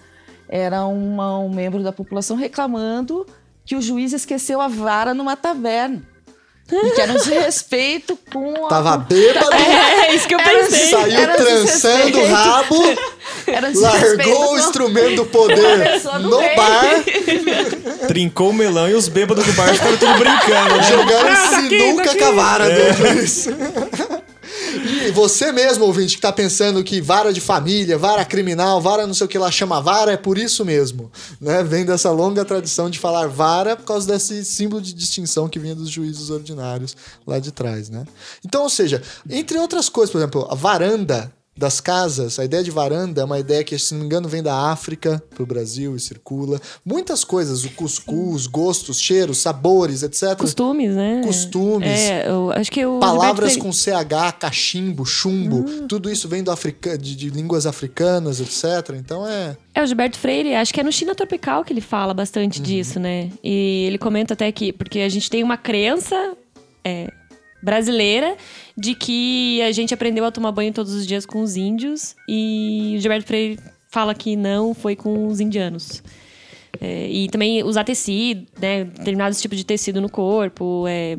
era uma- um membro da população reclamando que o juiz esqueceu a vara numa taverna. E que era um desrespeito com a. Tava bêbado, É, isso que eu Era pensei. saiu Era trançando o rabo, largou o com- instrumento do poder no rei. bar, Trincou o melão e os bêbados do bar ficaram tudo brincando. Né? jogaram Ah, tá sinuca tá a vara deles. E você mesmo, ouvinte, que tá pensando que vara de família, vara criminal, vara não sei o que lá chama vara, é por isso mesmo. Né? Vem dessa longa tradição de falar vara por causa desse símbolo de distinção que vinha dos juízes ordinários lá de trás, né? Então, ou seja, entre outras coisas, por exemplo, a varanda das casas, a ideia de varanda é uma ideia que, se não me engano, vem da África para o Brasil e circula. Muitas coisas, o cuscuz, gostos, cheiros, sabores, etc. Costumes, né? Costumes. É, eu acho que o Palavras Gilberto com CH, cachimbo, chumbo, tudo isso vem do africa de, de línguas africanas, etc. Então é. É, o Gilberto Freire, acho que é no China Tropical que ele fala Uhum. bastante disso, né? E ele comenta até que, porque a gente tem uma crença é, brasileira de que a gente aprendeu a tomar banho todos os dias com os índios e o Gilberto Freire fala que não, foi com os indianos. É, e também usar tecido, né? Determinados tipos de tecido no corpo, é,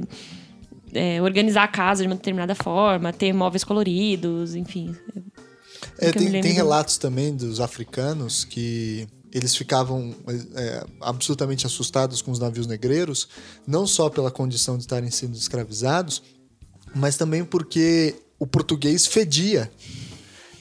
é, organizar a casa de uma determinada forma, ter móveis coloridos, enfim. É, tem, tem relatos também dos africanos que eles ficavam é, absolutamente assustados com os navios negreiros, não só pela condição de estarem sendo escravizados, mas também porque o português fedia.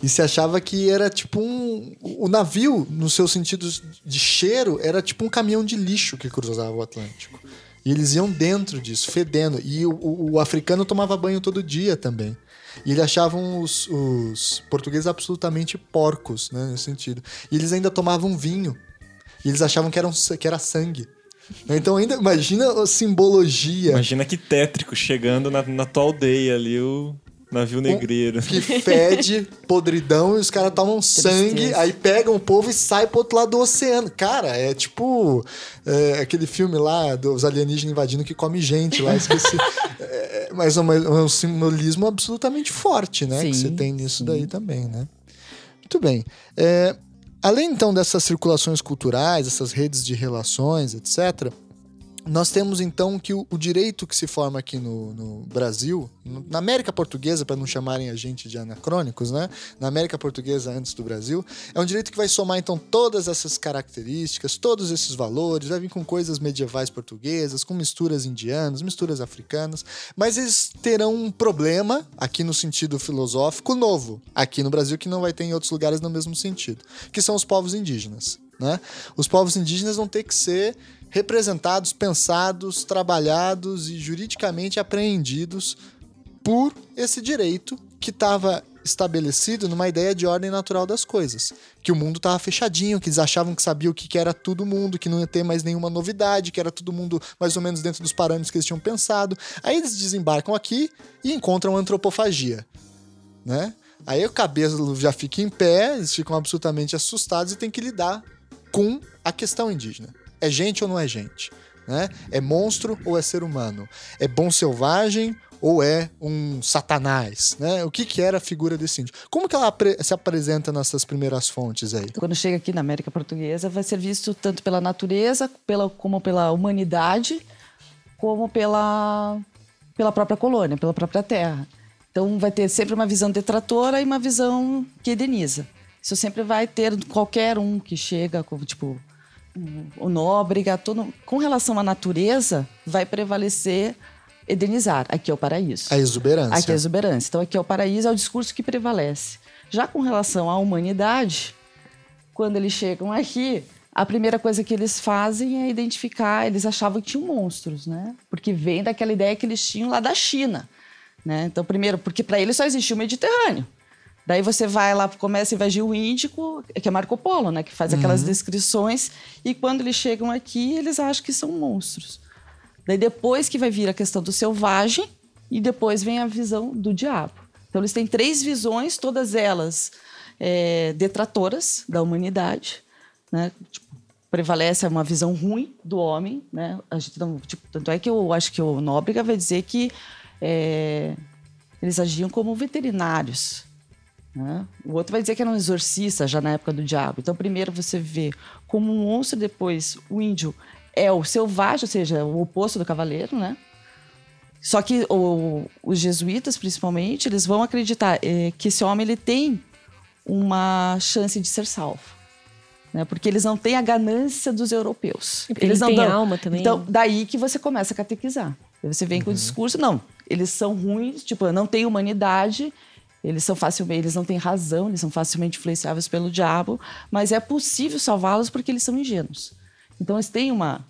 E se achava que era tipo um. O navio, no seu sentido de cheiro, era tipo um caminhão de lixo que cruzava o Atlântico. E eles iam dentro disso, fedendo. E o, o- o africano tomava banho todo dia também. E eles achavam os, os portugueses absolutamente porcos, né, nesse sentido. E eles ainda tomavam vinho. E eles achavam que, eram, que era sangue. Então, ainda imagina a simbologia Imagina que tétrico chegando na, na tua aldeia ali, o navio negreiro. que fede podridão e os caras tomam sangue, aí pegam o povo e saem pro outro lado do oceano. Cara, é tipo é, aquele filme lá dos alienígenas invadindo que come gente lá, esqueci. é, mas é, uma- é um simbolismo absolutamente forte, né? que Sim, você tem nisso daí também, né? Muito bem. É, além então dessas circulações culturais, essas redes de relações, etc., nós temos então que o, o direito que se forma aqui no, no Brasil, no, na América Portuguesa, para não chamarem a gente de anacrônicos, né? Na América Portuguesa antes do Brasil, é um direito que vai somar então todas essas características, todos esses valores, vai vir com coisas medievais portuguesas, com misturas indianas, misturas africanas, mas eles terão um problema aqui no sentido filosófico novo, aqui no Brasil que não vai ter em outros lugares no mesmo sentido, que são os povos indígenas. Né? Os povos indígenas vão ter que ser representados, pensados, trabalhados e juridicamente apreendidos por esse direito que estava estabelecido numa ideia de ordem natural das coisas. Que o mundo estava fechadinho, que eles achavam que sabiam o que era todo mundo, que não ia ter mais nenhuma novidade, que era todo mundo mais ou menos dentro dos parâmetros que eles tinham pensado. Aí eles desembarcam aqui e encontram antropofagia, né? Aí o cabelo já fica em pé, eles ficam absolutamente assustados e tem que lidar com a questão indígena. É gente ou não é gente? Né? É monstro ou é ser humano? É bom selvagem ou é um satanás? Né? O que, que era a figura desse índio? Como que ela se apresenta nessas primeiras fontes aí? Quando chega aqui na América Portuguesa, vai ser visto tanto pela natureza, pela, como pela humanidade, como pela, pela própria colônia, pela própria terra. Então vai ter sempre uma visão detratora e uma visão que edeniza. Isso sempre vai ter qualquer um que chega, tipo, o nóbrega, todo, com relação à natureza, vai prevalecer edenizar. Aqui é o paraíso. A exuberância. Aqui é a exuberância. Então, aqui é o paraíso, é o discurso que prevalece. Já com relação à humanidade, quando eles chegam aqui, a primeira coisa que eles fazem é identificar, eles achavam que tinham monstros, né? Porque vem daquela ideia que eles tinham lá da China. Né? Então, primeiro, porque para eles só existia o Mediterrâneo. Daí você vai lá, começa a invadir o Índico, que é Marco Polo, né? Que faz aquelas uhum. descrições. E quando eles chegam aqui, eles acham que são monstros. Daí depois que vai vir a questão do selvagem e depois vem a visão do diabo. Então eles têm três visões, todas elas é, detratoras da humanidade, né? Tipo, prevalece uma visão ruim do homem, né? A gente não, tipo, tanto é que eu acho que o Nóbrega vai dizer que é, eles agiam como veterinários, né? O outro vai dizer que era um exorcista já na época do diabo. Então, primeiro você vê como um monstro, depois o índio é o selvagem, ou seja, o oposto do cavaleiro, né? Só que o, os jesuítas, principalmente, eles vão acreditar é, que esse homem ele tem uma chance de ser salvo. Né? Porque eles não têm a ganância dos europeus. Porque eles não têm dão. alma também. Então, daí que você começa a catequizar. Você vem uhum. com o discurso, não, eles são ruins, tipo, não tem humanidade, eles são facilmente, eles não têm razão, eles são facilmente influenciáveis pelo diabo, mas é possível salvá-los porque eles são ingênuos. Então eles têm uma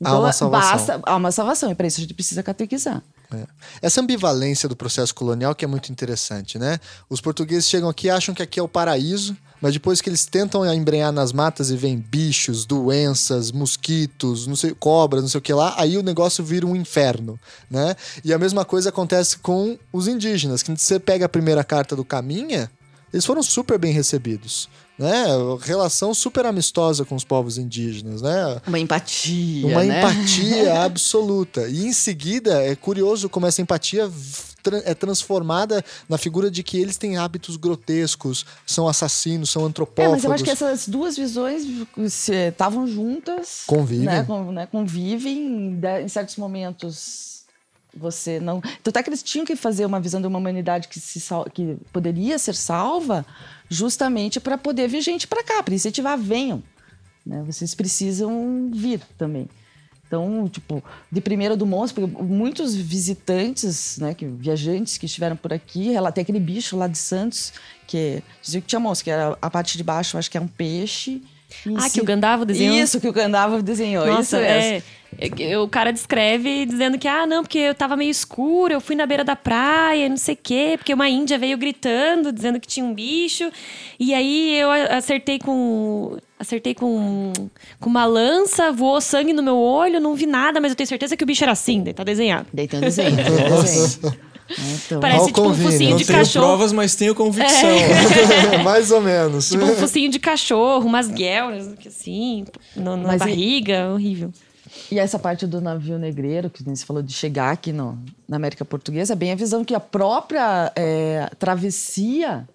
então, há uma salvação. Basta, há uma salvação, e para isso a gente precisa catequizar. É. Essa ambivalência do processo colonial que é muito interessante, né? Os portugueses chegam aqui e acham que aqui é o paraíso, mas depois que eles tentam embrenhar nas matas e vêm bichos, doenças, mosquitos, não sei, cobras, não sei o que lá, aí o negócio vira um inferno, né? E a mesma coisa acontece com os indígenas, que você pega a primeira carta do Caminha, eles foram super bem recebidos né? Relação super amistosa com os povos indígenas, né? Uma empatia, Uma né? empatia absoluta. E em seguida, é curioso como essa empatia é transformada na figura de que eles têm hábitos grotescos, são assassinos, são antropófagos. É, mas eu acho que essas duas visões estavam juntas. Convivem. Né? né? Convivem em certos momentos você não. Tanto é que eles tinham que fazer uma visão de uma humanidade que, se sal... que poderia ser salva justamente para poder vir gente para cá, para incentivar, venham. Né? Vocês precisam vir também. Então, tipo, de primeira do monstro, porque muitos visitantes, né, que, viajantes que estiveram por aqui, tem aquele bicho lá de Santos, que dizia que tinha monstro, que era a parte de baixo, acho que é um peixe. Ah, que o Gandavo desenhou? Isso, que o Gandavo desenhou. Nossa, isso é. É, o cara descreve dizendo que, ah, não, porque eu tava meio escuro, eu fui na beira da praia, não sei o quê, porque uma índia veio gritando, dizendo que tinha um bicho. E aí eu acertei com. Acertei com, com uma lança, voou sangue no meu olho, não vi nada, mas eu tenho certeza que o bicho era assim, daí tá desenhado. Daí tem desenho, desenho. Então, Parece tipo um focinho não de tenho cachorro. provas, mas tenho convicção. É. Mais ou menos. Tipo um focinho de cachorro, umas guelras, assim, no, na mas barriga, e... horrível. E essa parte do navio negreiro, que você falou de chegar aqui no, na América Portuguesa, é bem a visão que a própria é, travessia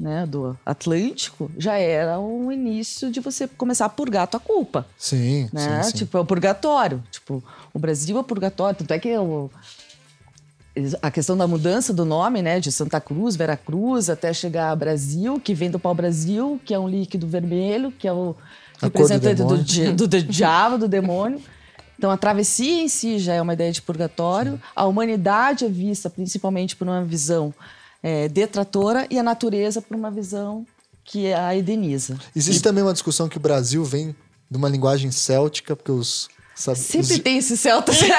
né, do Atlântico, já era um início de você começar a purgar a tua culpa. Sim, Né? sim, sim. Tipo, é o purgatório. Tipo, o Brasil é o purgatório. Tanto é que eles- a questão da mudança do nome, né, de Santa Cruz, Vera Cruz, até chegar a Brasil, que vem do pau-brasil, que é um líquido vermelho, que é o do representante do, di- do, do diabo, do demônio. Então, a travessia em si já é uma ideia de purgatório. A humanidade é vista principalmente por uma visão eh, detratora e a natureza por uma visão que é a edeniza. Existe também uma discussão que o Brasil vem de uma linguagem céltica, porque os. sabe, Sempre os- tem esse celta. Porque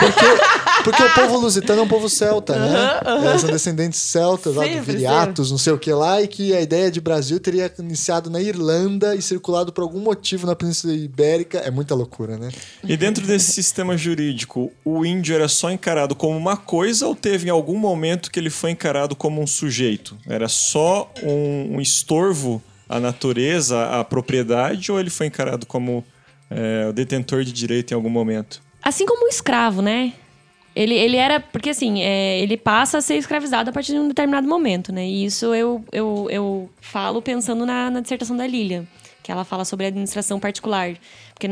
o povo lusitano é um povo celta, né? Eles são descendentes celtas, lá do Viriatos, não sei o que lá, e que a ideia de Brasil teria iniciado na Irlanda e circulado por algum motivo na Península Ibérica. É muita loucura, né? E dentro desse sistema jurídico, o índio era só encarado como uma coisa ou teve em algum momento que ele foi encarado como um sujeito? Era só um, um estorvo à natureza, à propriedade, ou ele foi encarado como é, o detentor de direito em algum momento? Assim como o escravo, né? Ele, ele era. Porque assim, é, ele passa a ser escravizado a partir de um determinado momento, né? E isso eu, eu, eu falo pensando na, na dissertação da Lilia, que ela fala sobre a administração particular. Porque.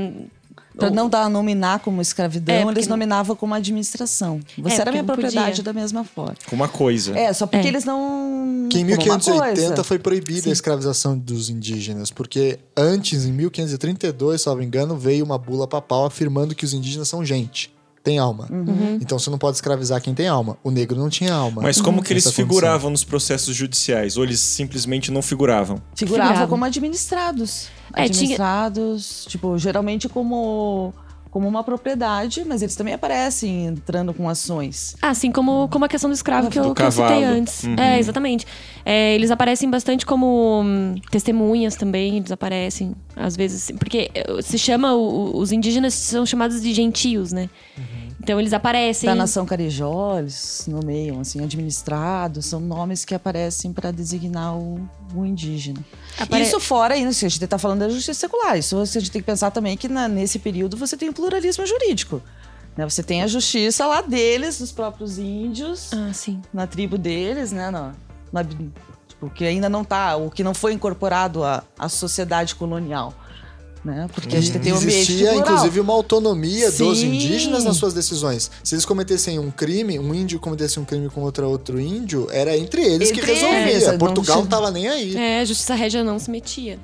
Para não dar nominar como escravidão, É, eles não- nominavam como administração. Você É, era minha não propriedade podia. da mesma forma. Como uma coisa. É, só porque É. eles não. Que em como uma 1580 coisa. foi proibida a escravização dos indígenas, porque antes, em 1532, salvo engano, veio uma bula papal afirmando que os indígenas são gente, tem alma. Uhum. Então você não pode escravizar quem tem alma. O negro não tinha alma. Mas como que eles Essa condição. figuravam nos processos judiciais? Ou eles simplesmente não figuravam? Figurava Figurava. como administrados. É, tinha- administrados, tipo, geralmente como, como uma propriedade, mas eles também aparecem entrando com ações. Assim como, como a questão do escravo que eu, Do que eu citei antes. Uhum. É, exatamente. É, eles aparecem bastante como hum, testemunhas também, eles aparecem, às vezes. Porque eh, se chama. os indígenas são chamados de gentios, né? Então eles aparecem. Da nação Carijó, eles nomeiam, assim, administrados, são nomes que aparecem para designar o, o indígena. Apare- Isso fora ainda, se a gente está falando da justiça secular, isso a gente tem que pensar também que na- nesse período você tem o pluralismo jurídico. né? Você tem a justiça lá deles, dos próprios índios, Ah, sim. na tribo deles, né? Na, na- tipo, que ainda não tá, o que não foi incorporado à, à sociedade colonial. Né? Porque a gente tem um ambiente Existia, inclusive, uma autonomia dos Sim. indígenas nas suas decisões. Se eles cometessem um crime, um índio cometesse um crime contra outro índio, era entre eles que Entre resolvia. eles, Portugal não tinha- tava nem aí. É, a justiça régia não se metia.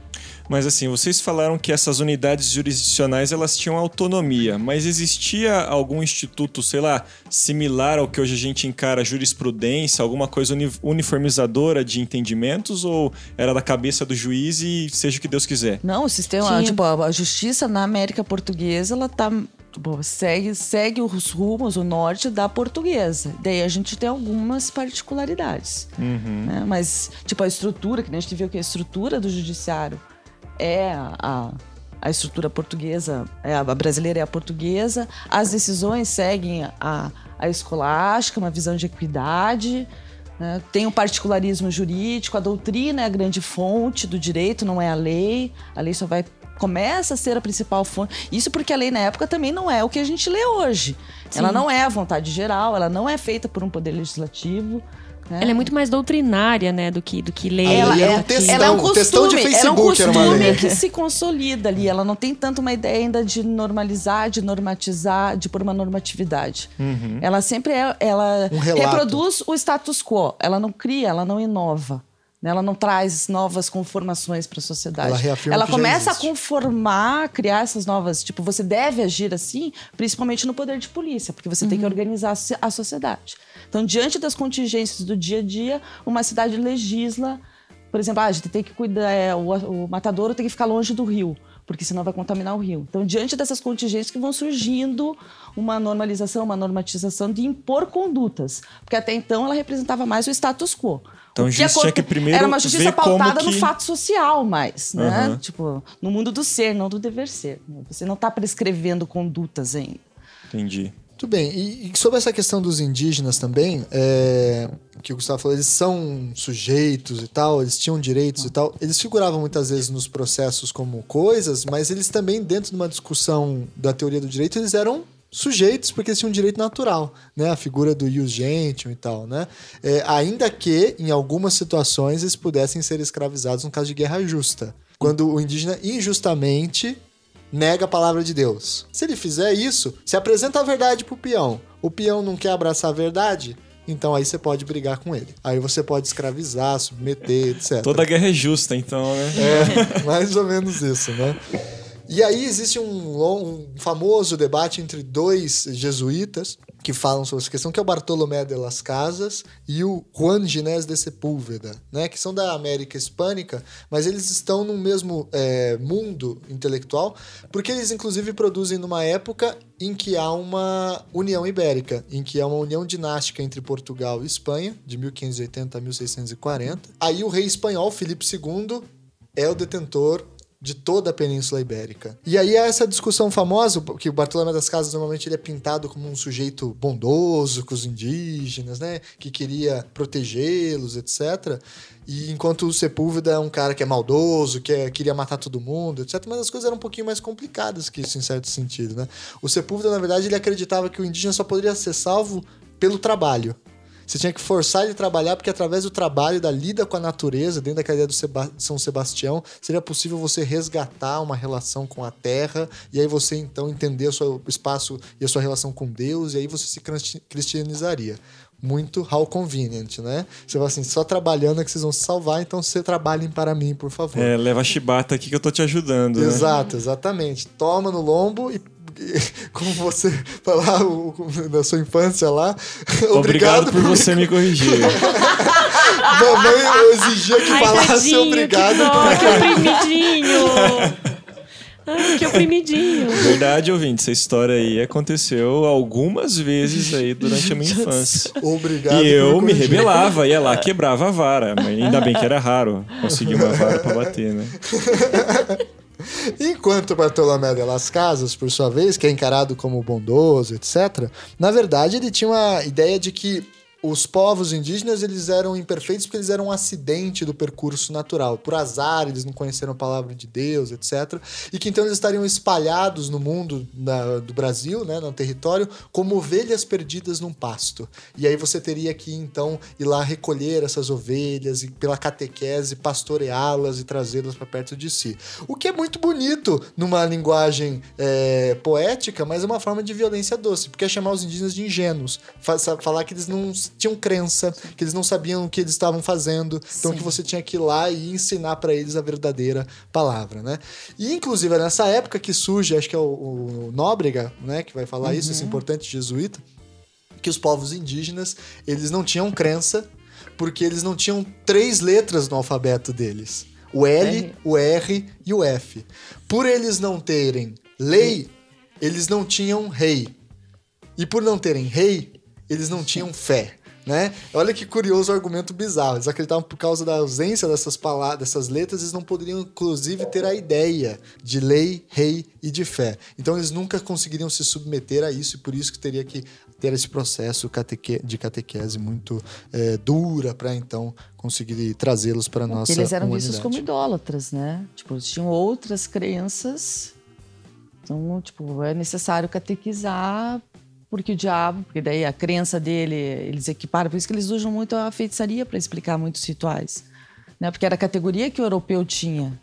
Mas assim, vocês falaram que essas unidades jurisdicionais elas tinham autonomia, mas existia algum instituto, sei lá, similar ao que hoje a gente encara jurisprudência, alguma coisa uni- uniformizadora de entendimentos ou era da cabeça do juiz e seja o que Deus quiser? Não, o sistema, Tinha. tipo, a justiça na América Portuguesa, ela tá, tipo, segue, segue os rumos, o norte da portuguesa. Daí a gente tem algumas particularidades. né? Mas, tipo, a estrutura, que nem a gente viu que a estrutura do judiciário é a, a estrutura portuguesa, é a brasileira é a portuguesa, as decisões seguem a, a escolástica, uma visão de equidade, né? tem o particularismo jurídico, a doutrina é a grande fonte do direito, não é a lei, a lei só vai começa a ser a principal fonte. Isso porque a lei na época também não é o que a gente lê hoje. Ela não é a vontade geral, ela não é feita por um poder legislativo. Né? Ela é muito mais doutrinária, né, do que, do que lei. A Ela lei é, um ela textão, é um um costume, de ela é um Facebook costume que se consolida ali. Ela não tem tanto uma ideia ainda de normalizar, de normatizar, de pôr uma normatividade. Ela sempre é, ela Um reproduz o status quo. Ela não cria, ela não inova. né? Ela não traz novas conformações para a sociedade. Ela reafirma Ela que já começa a conformar, criar essas novas. Tipo, você deve agir assim, principalmente no poder de polícia, porque você tem que organizar a so- a sociedade. Então, diante das contingências do dia a dia, uma cidade legisla. Por exemplo, ah, a gente tem que cuidar, é, o, o matadouro tem que ficar longe do rio, porque senão vai contaminar o rio. Então, diante dessas contingências que vão surgindo uma normalização, uma normatização de impor condutas, porque até então ela representava mais o status quo. Então, acon- tinha que primeiro Era uma justiça pautada no que- fato social mais, né? Aham. Tipo, no mundo do ser, não do dever ser. Você não está prescrevendo condutas ainda. Entendi. Muito bem. E, e sobre essa questão dos indígenas também, é, que o Gustavo falou, eles são sujeitos e tal, eles tinham direitos e tal. Eles figuravam muitas vezes nos processos como coisas, mas eles também, dentro de uma discussão da teoria do direito, eles eram sujeitos porque eles tinham um direito natural, né? A figura do ius gentium e tal, né? É, ainda que, em algumas situações, eles pudessem ser escravizados no caso de guerra justa. Quando o indígena injustamente nega a palavra de Deus. Se ele fizer isso, se apresenta a verdade pro peão. O peão não quer abraçar a verdade, então aí você pode brigar com ele. Aí você pode escravizar, submeter, etc. Toda guerra é justa, então, né? É, mais ou menos isso, né? E aí existe um, um, famoso debate entre dois jesuítas que falam sobre essa questão, que é o Bartolomé de las Casas e o Juan Ginés de Sepúlveda, né? Que são da América Hispânica, mas eles estão no mesmo é, mundo intelectual, porque eles inclusive produzem numa época em que há uma união ibérica, em que há uma união dinástica entre Portugal e Espanha, de 1580 a 1640. Aí o rei espanhol, Filipe II, é o detentor de toda a Península Ibérica. E aí há essa discussão famosa, que o Bartolomé das Casas normalmente ele é pintado como um sujeito bondoso com os indígenas, né? Que queria protegê-los, etc. E enquanto o Sepúlveda é um cara que é maldoso, que é, queria matar todo mundo, etc. Mas as coisas eram um pouquinho mais complicadas que isso, em certo sentido, né? O Sepúlveda, na verdade, ele acreditava que o indígena só poderia ser salvo pelo trabalho. Você tinha que forçar ele a trabalhar, porque através do trabalho, da lida com a natureza, dentro da cadeia do Seba São Sebastião, seria possível você resgatar uma relação com a terra, e aí você então entender o seu espaço e a sua relação com Deus, e aí você se cristianizaria muito how convenient, né? Você vai assim, só trabalhando é que vocês vão se salvar, então você trabalhem para mim, por favor. É, leva a chibata aqui que eu tô te ajudando. Né? Exato, exatamente. Toma no lombo e como você falar na sua infância lá. Obrigado, obrigado por você me corrigir. Mamãe exigia que Ai, falasse tadinho, obrigado. Que, que oprimidinho. Ai, que oprimidinho. Verdade, ouvinte, essa história aí aconteceu algumas vezes aí durante a minha infância. Obrigado. E eu me rebelava, ia lá, quebrava a vara. Mas ainda bem que era raro conseguir uma vara pra bater, né? Enquanto Bartolomé de las Casas, por sua vez, que é encarado como bondoso, etc., na verdade ele tinha uma ideia de que os povos indígenas eles eram imperfeitos porque eles eram um acidente do percurso natural. Por azar, eles não conheceram a palavra de Deus, etc. E que então eles estariam espalhados no mundo na, do Brasil, né, no território, como ovelhas perdidas num pasto. E aí você teria que então ir lá recolher essas ovelhas e pela catequese pastoreá-las e trazê-las para perto de si. O que é muito bonito numa linguagem é, poética, mas é uma forma de violência doce, porque é chamar os indígenas de ingênuos, falar que eles não tinham crença, que eles não sabiam o que eles estavam fazendo, então Sim. que você tinha que ir lá e ensinar para eles a verdadeira palavra, né? E inclusive é nessa época que surge, acho que é o, o Nóbrega, né, que vai falar uhum. isso, esse uhum. importante jesuíta, que os povos indígenas, eles não tinham crença porque eles não tinham três letras no alfabeto deles. O L, R. o R e o F. Por eles não terem lei, eles não tinham rei. E por não terem rei, eles não tinham fé. Né? Olha que curioso o argumento bizarro. Eles acreditavam por causa da ausência dessas palavras, dessas letras, eles não poderiam, inclusive, ter a ideia de lei, rei e de fé. Então eles nunca conseguiriam se submeter a isso, e por isso que teria que ter esse processo de catequese muito é, dura para então conseguir trazê-los para nossa Eles eram comunidade. vistos como idólatras, né? Tipo, eles tinham outras crenças. Então, tipo, é necessário catequizar porque o diabo, porque daí a crença dele, eles equiparam, por isso que eles usam muito a feitiçaria para explicar muitos rituais. Né? Porque era a categoria que o europeu tinha,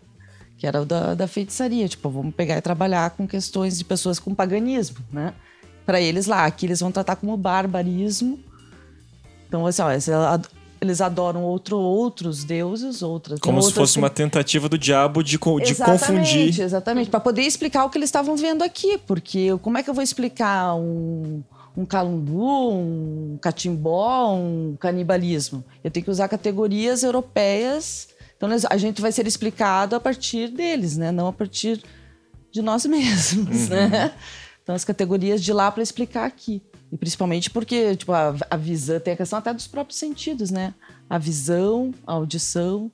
que era o da, da feitiçaria. Tipo, vamos pegar e trabalhar com questões de pessoas com paganismo, né? Para eles lá, aqui eles vão tratar como barbarismo. Então, assim, ó, eles adoram outro, outros deuses, outras. Como se fosse uma tentativa do diabo de, de confundir. Exatamente, para poder explicar o que eles estavam vendo aqui. Porque como é que eu vou explicar um, um calumbu, um catimbó, um canibalismo? Eu tenho que usar categorias europeias. Então a gente vai ser explicado a partir deles, né? Não a partir de nós mesmos, uhum. né? Então as categorias de lá para explicar aqui. E principalmente porque, tipo, a, a visão tem a questão até dos próprios sentidos, né? A visão, a audição.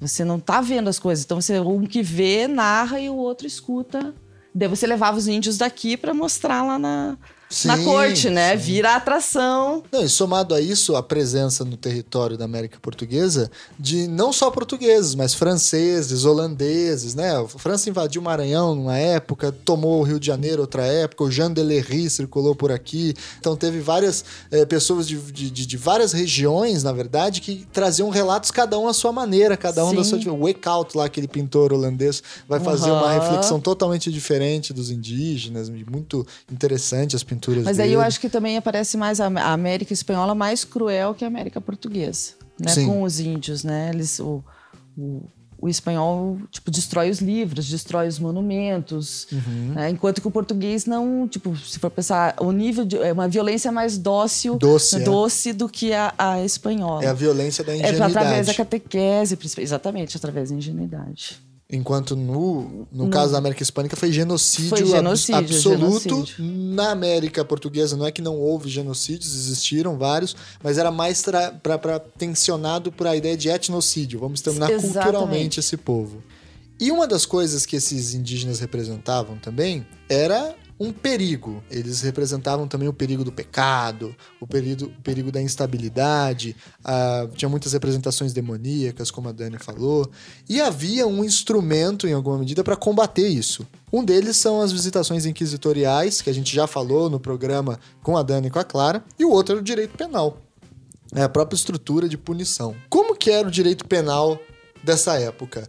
Você não tá vendo as coisas. Então, você, um que vê, narra e o outro escuta. Daí você levava os índios daqui para mostrar lá na, na Sim, corte, né? sim. Vira atração. Não, e somado a isso, a presença no território da América Portuguesa de não só portugueses, mas franceses, holandeses, né? A França invadiu o Maranhão numa época, tomou o Rio de Janeiro outra época, o Jean Delery circulou por aqui. Então teve várias eh, pessoas de, de, de- várias regiões, na verdade, que traziam relatos cada um à sua maneira, cada um da Sim. sua... O Weckhout lá, aquele pintor holandês, vai fazer uma Aham. reflexão totalmente diferente dos indígenas, muito interessante as pinturas Mas aí eu dele. acho que também aparece mais a América Espanhola mais cruel que a América Portuguesa, né? Sim. Com os índios, né? Eles, o, o, o espanhol, tipo, destrói os livros, destrói os monumentos, Uhum. né? Enquanto que o português não, tipo, se for pensar, o nível de... É uma violência mais dócil, Doce, é. doce do que a, a espanhola. É a violência da É ingenuidade. através da catequese, exatamente, através da ingenuidade. Enquanto no, no caso da América Hispânica foi genocídio, Foi genocídio, ab- absoluto. genocídio. Na América Portuguesa não é que não houve genocídios, existiram vários, mas era mais para tensionado por a ideia de etnocídio. Vamos exterminar Exatamente. culturalmente esse povo. E uma das coisas que esses indígenas representavam também era um perigo. Eles representavam também o perigo do pecado, o perigo, o perigo da instabilidade. ah, tinha muitas representações demoníacas, como a Dani falou. E havia um instrumento, em alguma medida, para combater isso. Um deles são as visitações inquisitoriais, que a gente já falou no programa com a Dani e com a Clara. E o outro era o direito penal. É a própria estrutura de punição. Como que era o direito penal dessa época?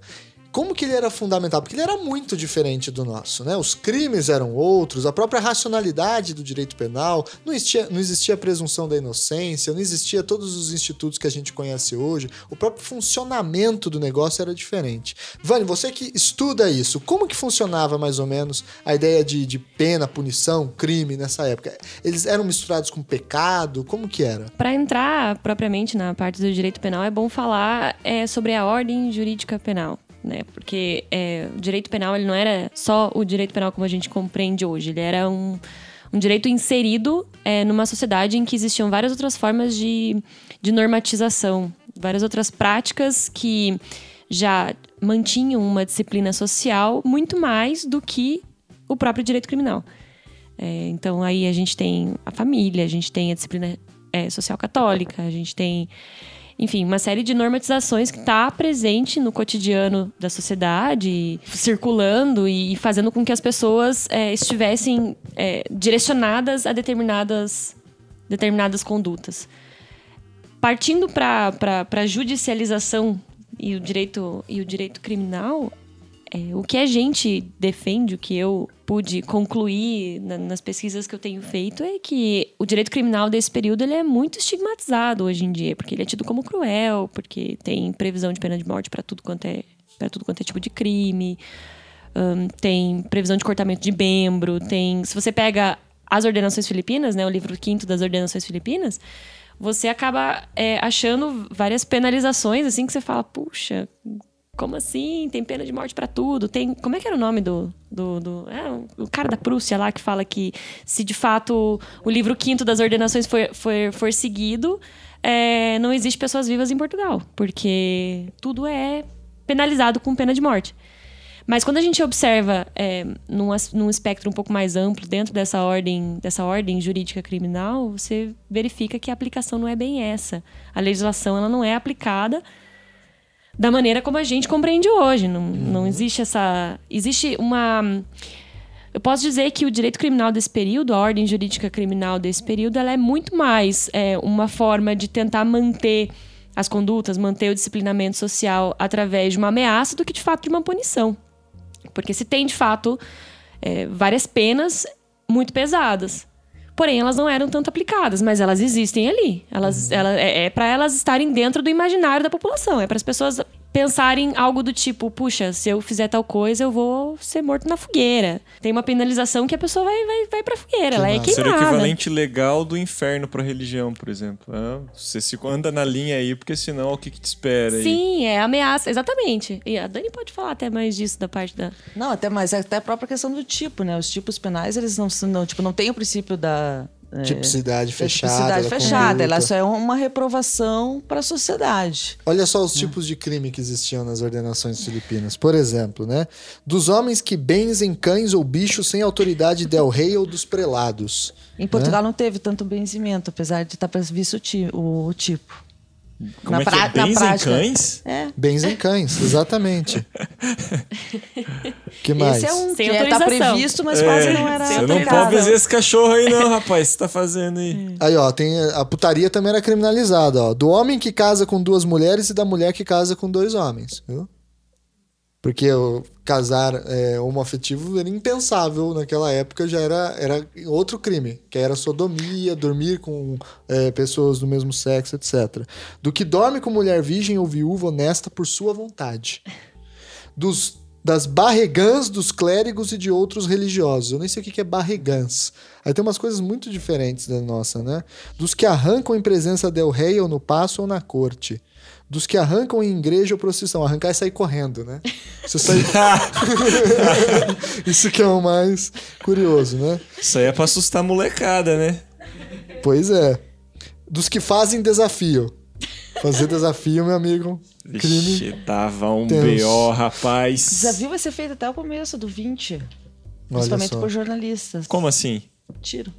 Como que ele era fundamental? Porque ele era muito diferente do nosso, né? Os crimes eram outros, a própria racionalidade do direito penal, não existia, não existia a presunção da inocência, não existia todos os institutos que a gente conhece hoje, o próprio funcionamento do negócio era diferente. Vani, você que estuda isso, como que funcionava mais ou menos a ideia de, de pena, punição, crime nessa época? Eles eram misturados com pecado? Como que era? Para entrar propriamente na parte do direito penal, é bom falar é, sobre a ordem jurídica penal. Né? Porque é, o direito penal ele não era só o direito penal como a gente compreende hoje. Ele era um, um direito inserido é, numa sociedade em que existiam várias outras formas de, de normatização, várias outras práticas que já mantinham uma disciplina social muito mais do que o próprio direito criminal. É, então aí a gente tem a família, a gente tem a disciplina é, social católica, a gente tem, enfim, uma série de normatizações que está presente no cotidiano da sociedade, circulando e fazendo com que as pessoas é, estivessem é, direcionadas a determinadas, determinadas condutas. Partindo para a judicialização e o direito, e o direito criminal, é, o que a gente defende, o que eu pude concluir na- nas pesquisas que eu tenho feito é que o direito criminal desse período ele é muito estigmatizado hoje em dia, porque ele é tido como cruel, porque tem previsão de pena de morte para tudo quanto é para tudo quanto é tipo de crime, hum, tem previsão de cortamento de membro, tem se você pega as ordenações filipinas, né, o livro quinto das ordenações filipinas, você acaba é, achando várias penalizações assim que você fala, puxa, como assim? Tem pena de morte pra tudo. Tem. Como é que era o nome do. do, do- é, o cara da Prússia lá que fala que se de fato o livro quinto das ordenações for, for, for seguido, é, não existe pessoas vivas em Portugal. Porque tudo é penalizado com pena de morte. Mas quando a gente observa é, num, num espectro um pouco mais amplo dentro dessa ordem, dessa ordem jurídica criminal, você verifica que a aplicação não é bem essa. A legislação ela não é aplicada da maneira como a gente compreende hoje. Não, não existe essa. Existe uma. Eu posso dizer que o direito criminal desse período, a ordem jurídica criminal desse período, ela é muito mais é, uma forma de tentar manter as condutas, manter o disciplinamento social através de uma ameaça do que de fato de uma punição. Porque se tem de fato é, várias penas muito pesadas. Porém, elas não eram tanto aplicadas, mas elas existem ali. Elas, ela, é, é para elas estarem dentro do imaginário da população. É para as pessoas pensarem algo do tipo: puxa, se eu fizer tal coisa, eu vou ser morto na fogueira. Tem uma penalização que a pessoa vai, vai, vai pra fogueira, ela é massa. Seria o queimada. equivalente legal do inferno pra religião, por exemplo. Ah, Você se anda na linha aí, porque senão o que, que te espera aí? Sim, é ameaça, exatamente. E a Dani pode falar até mais disso da parte da. Não, até mais, até a própria questão do tipo, né? Os tipos penais, eles não, são- não tipo, não tem o princípio da, Tipicidade fechada. Tipicidade da fechada. conduta. Ela só é uma reprovação para a sociedade. Olha só os tipos de crime que existiam nas ordenações filipinas. Por exemplo, né? Dos homens que benzem cães ou bichos sem autoridade del rei ou dos prelados. Em Portugal não teve tanto benzimento, apesar de estar previsto o, ti- o tipo. Como Na é que é? na Bens em prática. cães? É. Benzem cães, exatamente. que mais? Esse é um Sem que está autorização. previsto, mas quase não era Você não pode benzer esse cachorro aí, não, rapaz. Você tá fazendo aí. Aí, ó, tem a putaria também era criminalizada, ó. Do homem que casa com duas mulheres e da mulher que casa com dois homens, viu? Porque o casar é, homoafetivo era impensável naquela época, já era, era outro crime, que era sodomia, dormir com é, pessoas do mesmo sexo, etc. Do que dorme com mulher virgem ou viúva honesta por sua vontade. Dos, das barregãs dos clérigos e de outros religiosos. Eu nem sei o que é barregãs. Aí tem umas coisas muito diferentes da nossa, né? Dos que arrancam em presença del rei ou no passo ou na corte. Dos que arrancam em igreja ou procissão. Arrancar é sair correndo, né? Você sair... Isso que é o mais curioso, né? Isso aí é pra assustar a molecada, né? Pois é. Dos que fazem desafio. Fazer desafio, meu amigo. Crime. Vixe, tava um tenso. B.O., O rapaz. desafio vai ser feito até o começo do 20. Olha Principalmente só. por jornalistas. Como assim? Tiro.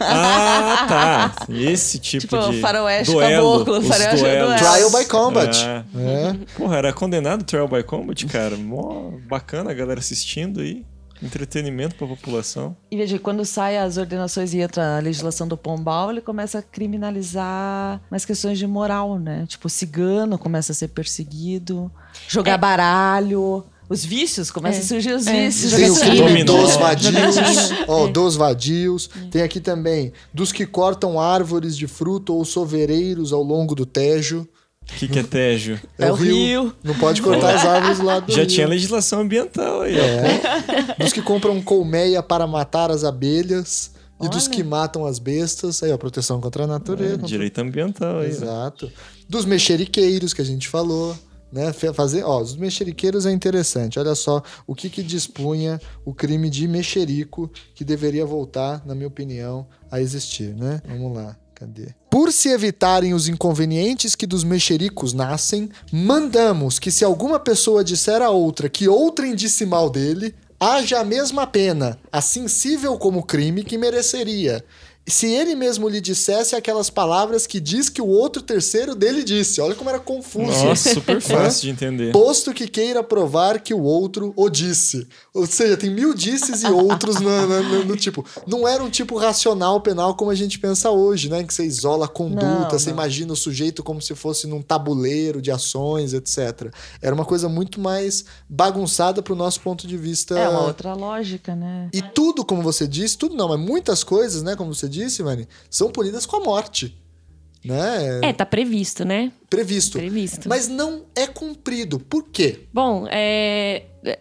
Ah, tá. Esse tipo, Tipo, de faroeste duelo, caboclo, faroeste duelos. duelo. Trial by combat. Ah. É. Porra, era condenado Trial by Combat, cara. Mó bacana a galera assistindo aí. Entretenimento pra população. E veja, quando sai as ordenações e entra a legislação do Pombal, ele começa a criminalizar mais questões de moral, né? Tipo, cigano começa a ser perseguido, jogar baralho, os vícios, começam É. a surgir os É. vícios. Tem o crime dos vadios. Ó, É. dos vadios. Tem aqui também dos que cortam árvores de fruto ou sovereiros ao longo do Tejo. O que, que é Tejo? É o rio. Não pode cortar as árvores lá do Já rio. tinha legislação ambiental aí, ó. É. Dos que compram colmeia para matar as abelhas. E dos Olha. que matam as bestas. Aí, ó, proteção contra a natureza. contra- Direito ambiental aí. Exato. Dos mexeriqueiros que a gente falou. Né? Fazer, ó, os mexeriqueiros é interessante. Olha só o que, que dispunha o crime de mexerico que deveria voltar, na minha opinião, a existir, né? Vamos lá, cadê? Por se evitarem os inconvenientes que dos mexericos nascem, mandamos que se alguma pessoa disser a outra que outrem disse mal dele, haja a mesma pena, a sensível como crime que mereceria. Se ele mesmo lhe dissesse aquelas palavras que diz que o outro terceiro dele disse. Olha como era confuso. Nossa, super fácil de entender. Posto que queira provar que o outro o disse. Ou seja, tem mil disses e outros no, no- no- no tipo. Não era um tipo racional penal como a gente pensa hoje, né? Que você isola a conduta, Não, você não. imagina o sujeito como se fosse num tabuleiro de ações, etc. Era uma coisa muito mais bagunçada pro nosso ponto de vista. É uma outra lógica, né? E tudo, como você disse, tudo não, mas muitas coisas, né, como você disse, Mani, são punidas com a morte. Né? É, tá previsto, né? Previsto. Previsto. Mas não é cumprido. Por quê? Bom, é, é,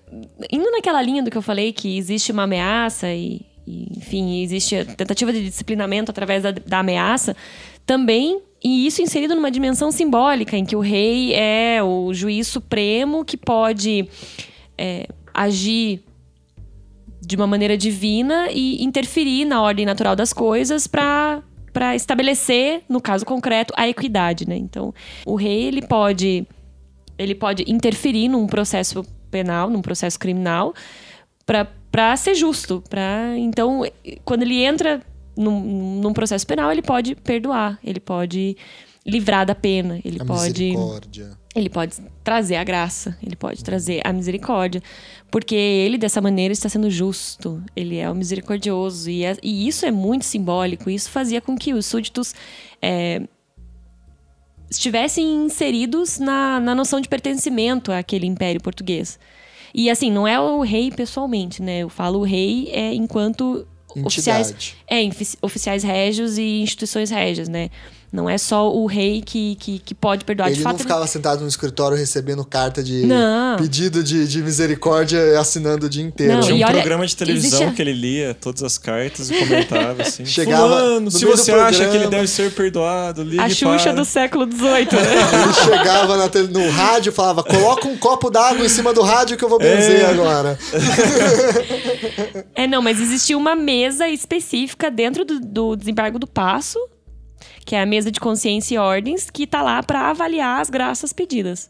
indo naquela linha do que eu falei, que existe uma ameaça e, e, enfim, existe a tentativa de disciplinamento através da, da ameaça, também, e isso inserido numa dimensão simbólica, em que o rei é o juiz supremo que pode é, agir de uma maneira divina e interferir na ordem natural das coisas para para estabelecer, no caso concreto, a equidade, né? Então, o rei ele pode ele pode interferir num processo penal, num processo criminal, para ser justo. Pra, então, quando ele entra num, num processo penal, ele pode perdoar, ele pode livrar da pena, ele A pode misericórdia. Ele pode trazer a graça, ele pode trazer a misericórdia, porque ele dessa maneira está sendo justo, ele é o misericordioso e, é- e isso é muito simbólico. Isso fazia com que os súditos é, estivessem inseridos na, na noção de pertencimento àquele império português. E assim, não é o rei pessoalmente, né? Eu falo o rei é enquanto oficiais, Entidade. é, infi- oficiais régios e instituições régias, né? Não é só o rei que, que, que pode perdoar. Ele de fato, não ficava sentado no escritório recebendo carta de Não. pedido de, de misericórdia e assinando o dia inteiro. Não, Tinha um olha, programa de televisão existe que ele lia todas as cartas e comentava assim. Chegava Fulano, no se você acha que ele deve ser perdoado, ligue a Xuxa para... do século XVIII, né? Ele chegava na tele- no rádio e falava: coloca um copo d'água em cima do rádio que eu vou benzer É. agora. É, não, mas existia uma mesa específica dentro do, do desembargo do passo, que é a mesa de consciência e ordens, que tá lá para avaliar as graças pedidas.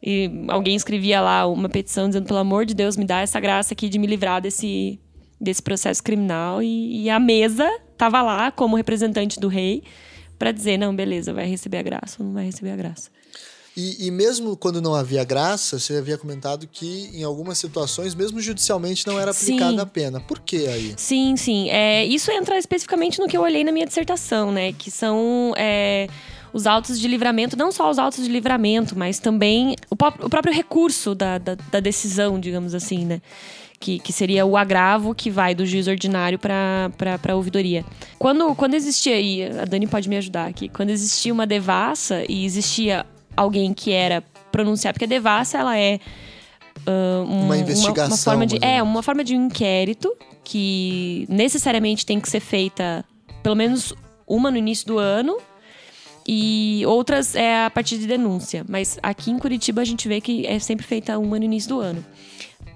E alguém escrevia lá uma petição dizendo, pelo amor de Deus, me dá essa graça aqui de me livrar desse, desse processo criminal. E, e a mesa tava lá como representante do rei para dizer, não, beleza, vai receber a graça ou não vai receber a graça. E, e mesmo quando não havia graça, você havia comentado que em algumas situações, mesmo judicialmente, não era aplicada Sim. a pena. Por que aí? Sim, sim. É, isso entra especificamente no que eu olhei na minha dissertação, né? Que são é, os autos de livramento, não só os autos de livramento, mas também o, o próprio recurso da, da, da decisão, digamos assim, né? Que, que seria o agravo que vai do juiz ordinário para a ouvidoria. Quando, quando existia, e a Dani pode me ajudar aqui, quando existia uma devassa e existia alguém que era pronunciar, porque a devassa ela é ah, um- Uma investigação, uma forma de, é, uma forma de um inquérito que necessariamente tem que ser feita pelo menos uma no início do ano e outras é a partir de denúncia. Mas aqui em Curitiba a gente vê que é sempre feita uma no início do ano.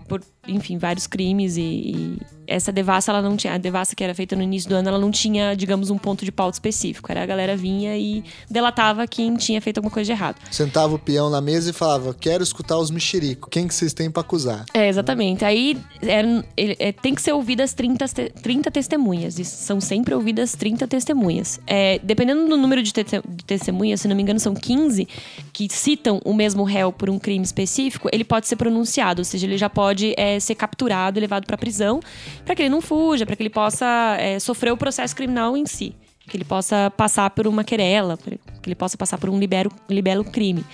Por, enfim, vários crimes e, e essa devassa, ela não tinha. A devassa que era feita no início do ano, ela não tinha, digamos, um ponto de pauta específico. Era a galera vinha e delatava quem tinha feito alguma coisa de errado. Sentava o peão na mesa e falava: Quero escutar os mexericos. Quem que vocês têm pra acusar? É, exatamente. Aí era- ele- é, tem que ser ouvidas 30, te- 30 testemunhas. E são sempre ouvidas 30 testemunhas. É, dependendo do número de, te- de testemunhas, se não me engano, são 15 que citam o mesmo réu por um crime específico, ele pode ser pronunciado, ou seja, ele já pode é, ser capturado e levado para prisão, para que ele não fuja, para que ele possa é, sofrer o processo criminal em si. Que ele possa passar por uma querela, que ele possa passar por um libero, libelo crime.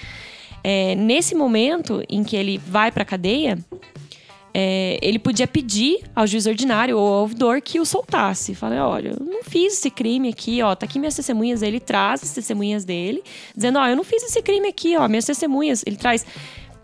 É, nesse momento em que ele vai para cadeia, é, ele podia pedir ao juiz ordinário ou ao ouvidor que o soltasse. Fala, olha, eu não fiz esse crime aqui, ó, tá aqui minhas testemunhas. Ele traz as testemunhas dele, dizendo, ó, eu não fiz esse crime aqui, ó, minhas testemunhas. Ele traz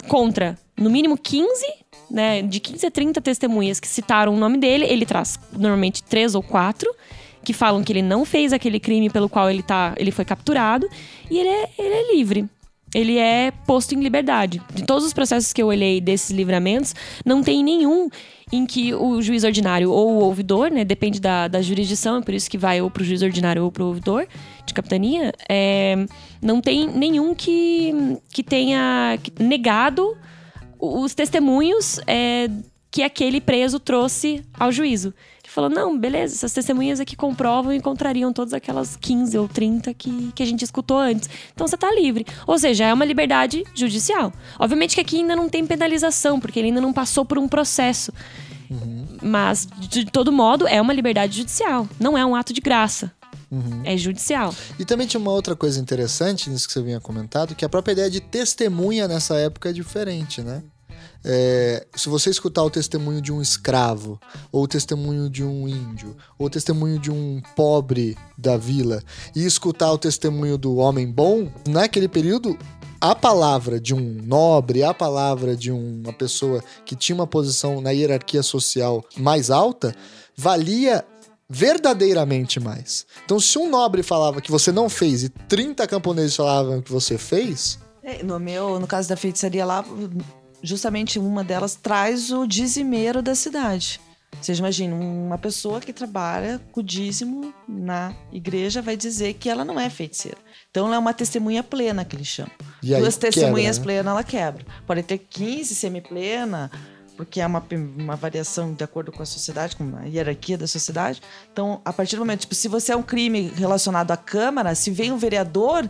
contra, no mínimo 15, né, de 15 a 30 testemunhas que citaram o nome dele, ele traz normalmente três ou quatro que falam que ele não fez aquele crime pelo qual ele, tá, ele foi capturado e ele é, ele é livre. Ele é posto em liberdade. De todos os processos que eu olhei desses livramentos, não tem nenhum em que o juiz ordinário ou o ouvidor, né, depende da, da jurisdição, é por isso que vai ou para o juiz ordinário ou para o ouvidor de capitania, é, não tem nenhum que, que tenha negado os testemunhos é, que aquele preso trouxe ao juízo. Ele falou: não, beleza, essas testemunhas aqui comprovam e contrariam todas aquelas 15 ou 30 que, que a gente escutou antes. Então você tá livre. Ou seja, é uma liberdade judicial. Obviamente que aqui ainda não tem penalização, porque ele ainda não passou por um processo. Mas, de todo modo, é uma liberdade judicial. Não é um ato de graça. É judicial. E também tinha uma outra coisa interessante nisso que você vinha comentado, que a própria ideia de testemunha nessa época é diferente, né? É, se você escutar o testemunho de um escravo, ou o testemunho de um índio, ou o testemunho de um pobre da vila, e escutar o testemunho do homem bom, naquele período, a palavra de um nobre, a palavra de uma pessoa que tinha uma posição na hierarquia social mais alta, valia verdadeiramente mais. Então, se um nobre falava que você não fez e 30 camponeses falavam que você fez, É, No meu, no caso da feitiçaria lá, justamente uma delas traz o dizimeiro da cidade. Você imagina, uma pessoa que trabalha com o dízimo na igreja vai dizer que ela não é feiticeira. Então ela é uma testemunha plena que eles chamam. E Duas testemunhas quebra, né? plenas ela quebra. Pode ter 15 semiplena, porque é uma, uma variação de acordo com a sociedade, com a hierarquia da sociedade. Então, a partir do momento, tipo, se você é um crime relacionado à Câmara, se vem um vereador,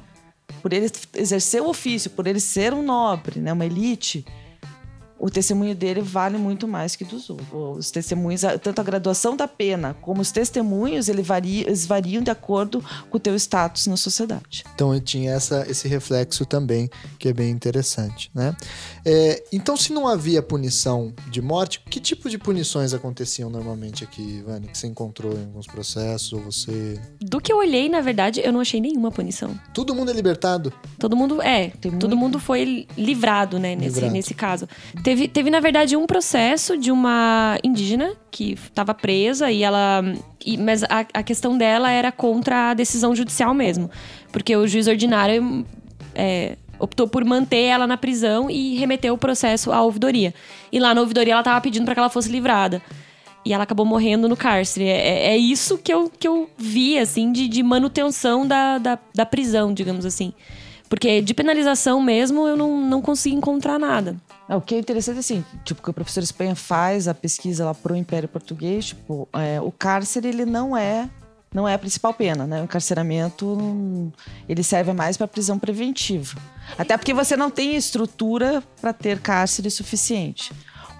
por ele exercer o ofício, por ele ser um nobre, né, uma elite, o testemunho dele vale muito mais que dos outros. Os testemunhos, tanto a graduação da pena como os testemunhos, ele varia, eles variam de acordo com o teu status na sociedade. Então tinha essa, esse reflexo também, que é bem interessante, né? É, então, se não havia punição de morte, que tipo de punições aconteciam normalmente aqui, Vani, que você encontrou em alguns processos, ou você... Do que eu olhei, na verdade, eu não achei nenhuma punição. Todo mundo é libertado? Todo mundo, é, Tem todo muito... mundo foi livrado, né, nesse, livrado. nesse caso. Teve, teve, na verdade, um processo de uma indígena que estava presa e ela. E, mas a, a, questão dela era contra a decisão judicial mesmo. Porque o juiz ordinário é, optou por manter ela na prisão e remeteu o processo à ouvidoria. E lá na ouvidoria ela estava pedindo para que ela fosse livrada. E ela acabou morrendo no cárcere. É, é, é isso que eu, que eu vi, assim, de, de manutenção da, da, da prisão, digamos assim. Porque de penalização mesmo eu não, não consegui encontrar nada. É, o que é interessante assim, tipo, que o professor Espanha faz a pesquisa lá pro Império Português, tipo, é, o cárcere ele não é não é a principal pena, né? O encarceramento ele serve mais para prisão preventiva. Até porque você não tem estrutura para ter cárcere suficiente.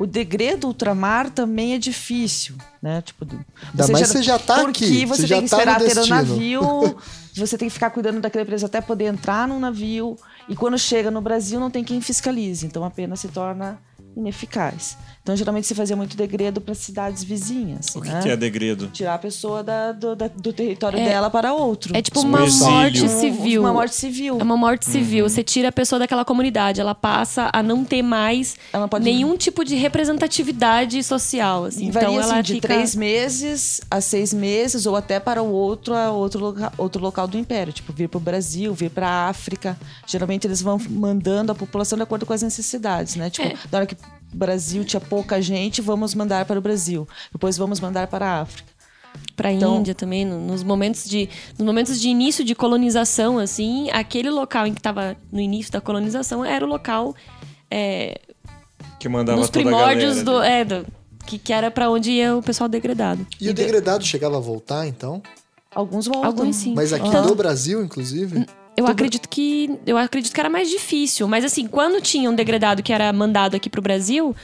O degredo ultramar também é difícil, né? Tipo, você mais já, você já tá porque aqui. você, você tem que tá esperar ter o um navio, você tem que ficar cuidando daquela empresa até poder entrar num navio. E quando chega no Brasil, não tem quem fiscalize. Então a pena se torna ineficaz. Então, geralmente se fazia muito degredo para cidades vizinhas. O que, né? que, é degredo? Tirar a pessoa da, do, da, do, território é, dela para outro. É tipo uma morte civil. Uma morte civil. É uma morte civil. Uhum. Você tira a pessoa daquela comunidade, ela passa a não ter mais nenhum tipo de representatividade social. Assim. Varia, então, ela assim, de fica... três meses a seis meses, ou até para o outro, outro, loca, outro local do império. Tipo, vir para o Brasil, vir para a África. Geralmente eles vão mandando a população de acordo com as necessidades, né? Tipo, é. na hora que Brasil tinha pouca gente, vamos mandar para o Brasil. Depois vamos mandar para a África. Para a então, Índia também, nos momentos de nos momentos de início de colonização, assim, aquele local em que estava no início da colonização era o local é, que mandava nos primórdios do, é, do, que, que era para onde ia o pessoal degradado. E, e o degradado chegava a voltar, então? Alguns voltam. Alguns sim. Mas aqui no Brasil, inclusive? Eu acredito que eu acredito que era mais difícil, mas assim, quando tinha um degradado que era mandado aqui pro Brasil,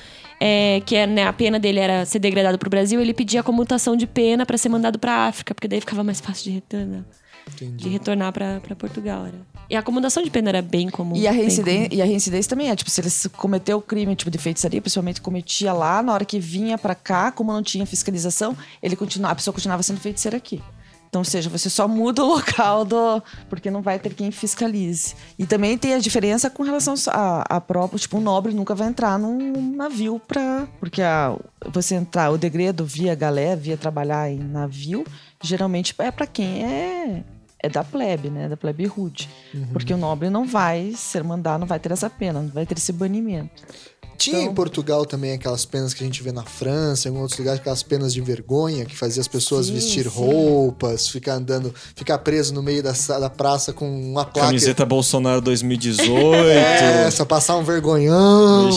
é, que é, né, a pena dele era ser degradado pro Brasil, ele pedia a comutação de pena para ser mandado para África, porque daí ficava mais fácil de retornar. Entendi. De retornar para Portugal. Era. E a acomodação de pena era bem comum. E a, reincidência, e a reincidência também é, tipo, se ele cometeu o crime tipo de feitiçaria, principalmente cometia lá, na hora que vinha para cá, como não tinha fiscalização, ele continua, a pessoa continuava sendo feiticeira aqui. Então, ou seja, você só muda o local do. Porque não vai ter quem fiscalize. E também tem a diferença com relação a, a próprio. Tipo, um nobre nunca vai entrar num navio para. Porque a, você entrar, o degredo via galé, via trabalhar em navio, geralmente é para quem é. É da plebe, né? Da plebe rude. Uhum. Porque o nobre não vai ser mandado, não vai ter essa pena, não vai ter esse banimento. Tinha então... em Portugal também aquelas penas que a gente vê na França, em outros lugares, aquelas penas de vergonha que fazia as pessoas sim, vestir sim. roupas, ficar andando, ficar preso no meio da, da praça com uma placa. Camiseta Bolsonaro 2018. é, só passar um vergonhão.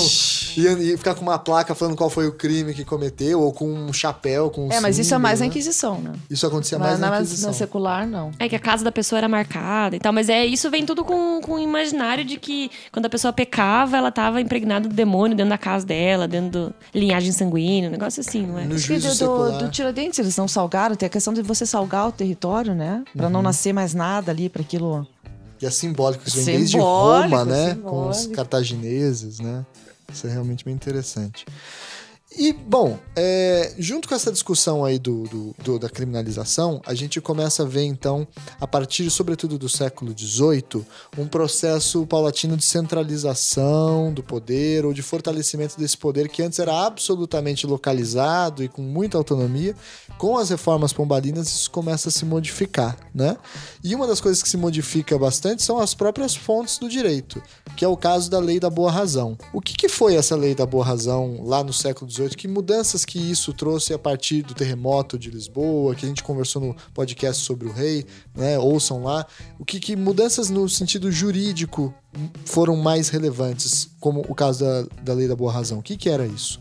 E, e, ficar com uma placa falando qual foi o crime que cometeu, ou com um chapéu, com um É, mas símbolo, isso é mais né? na Inquisição, né? Isso acontecia mais na, na Inquisição. Na secular, não. É que a casa da pessoa era marcada e tal, mas é isso vem tudo com, com o imaginário de que quando a pessoa pecava, ela estava impregnada do demônio dentro da casa dela, dentro do linhagem sanguínea, um negócio assim, não é? No juízo do, secular. do, Tiradentes, eles não salgaram, tem a questão de você salgar o território, né? Pra uhum. não nascer mais nada ali, para aquilo. E é simbólico, isso vem desde Roma, né? Simbólico. Com os cartagineses, né? Isso é realmente bem interessante. E, bom, é, junto com essa discussão aí do, do, do, da criminalização, a gente começa a ver, então, a partir, sobretudo, do século XVIII, um processo paulatino de centralização do poder ou de fortalecimento desse poder que antes era absolutamente localizado e com muita autonomia. Com as reformas pombalinas, isso começa a se modificar, né? E uma das coisas que se modifica bastante são as próprias fontes do direito, que é o caso da Lei da Boa Razão. O que, que foi essa Lei da Boa Razão lá no século XVIII? Que mudanças que isso trouxe a partir do terremoto de Lisboa, que a gente conversou no podcast sobre o rei, né? Ouçam lá. O que, que mudanças no sentido jurídico foram mais relevantes, como o caso da, da Lei da Boa Razão? O que, que era isso?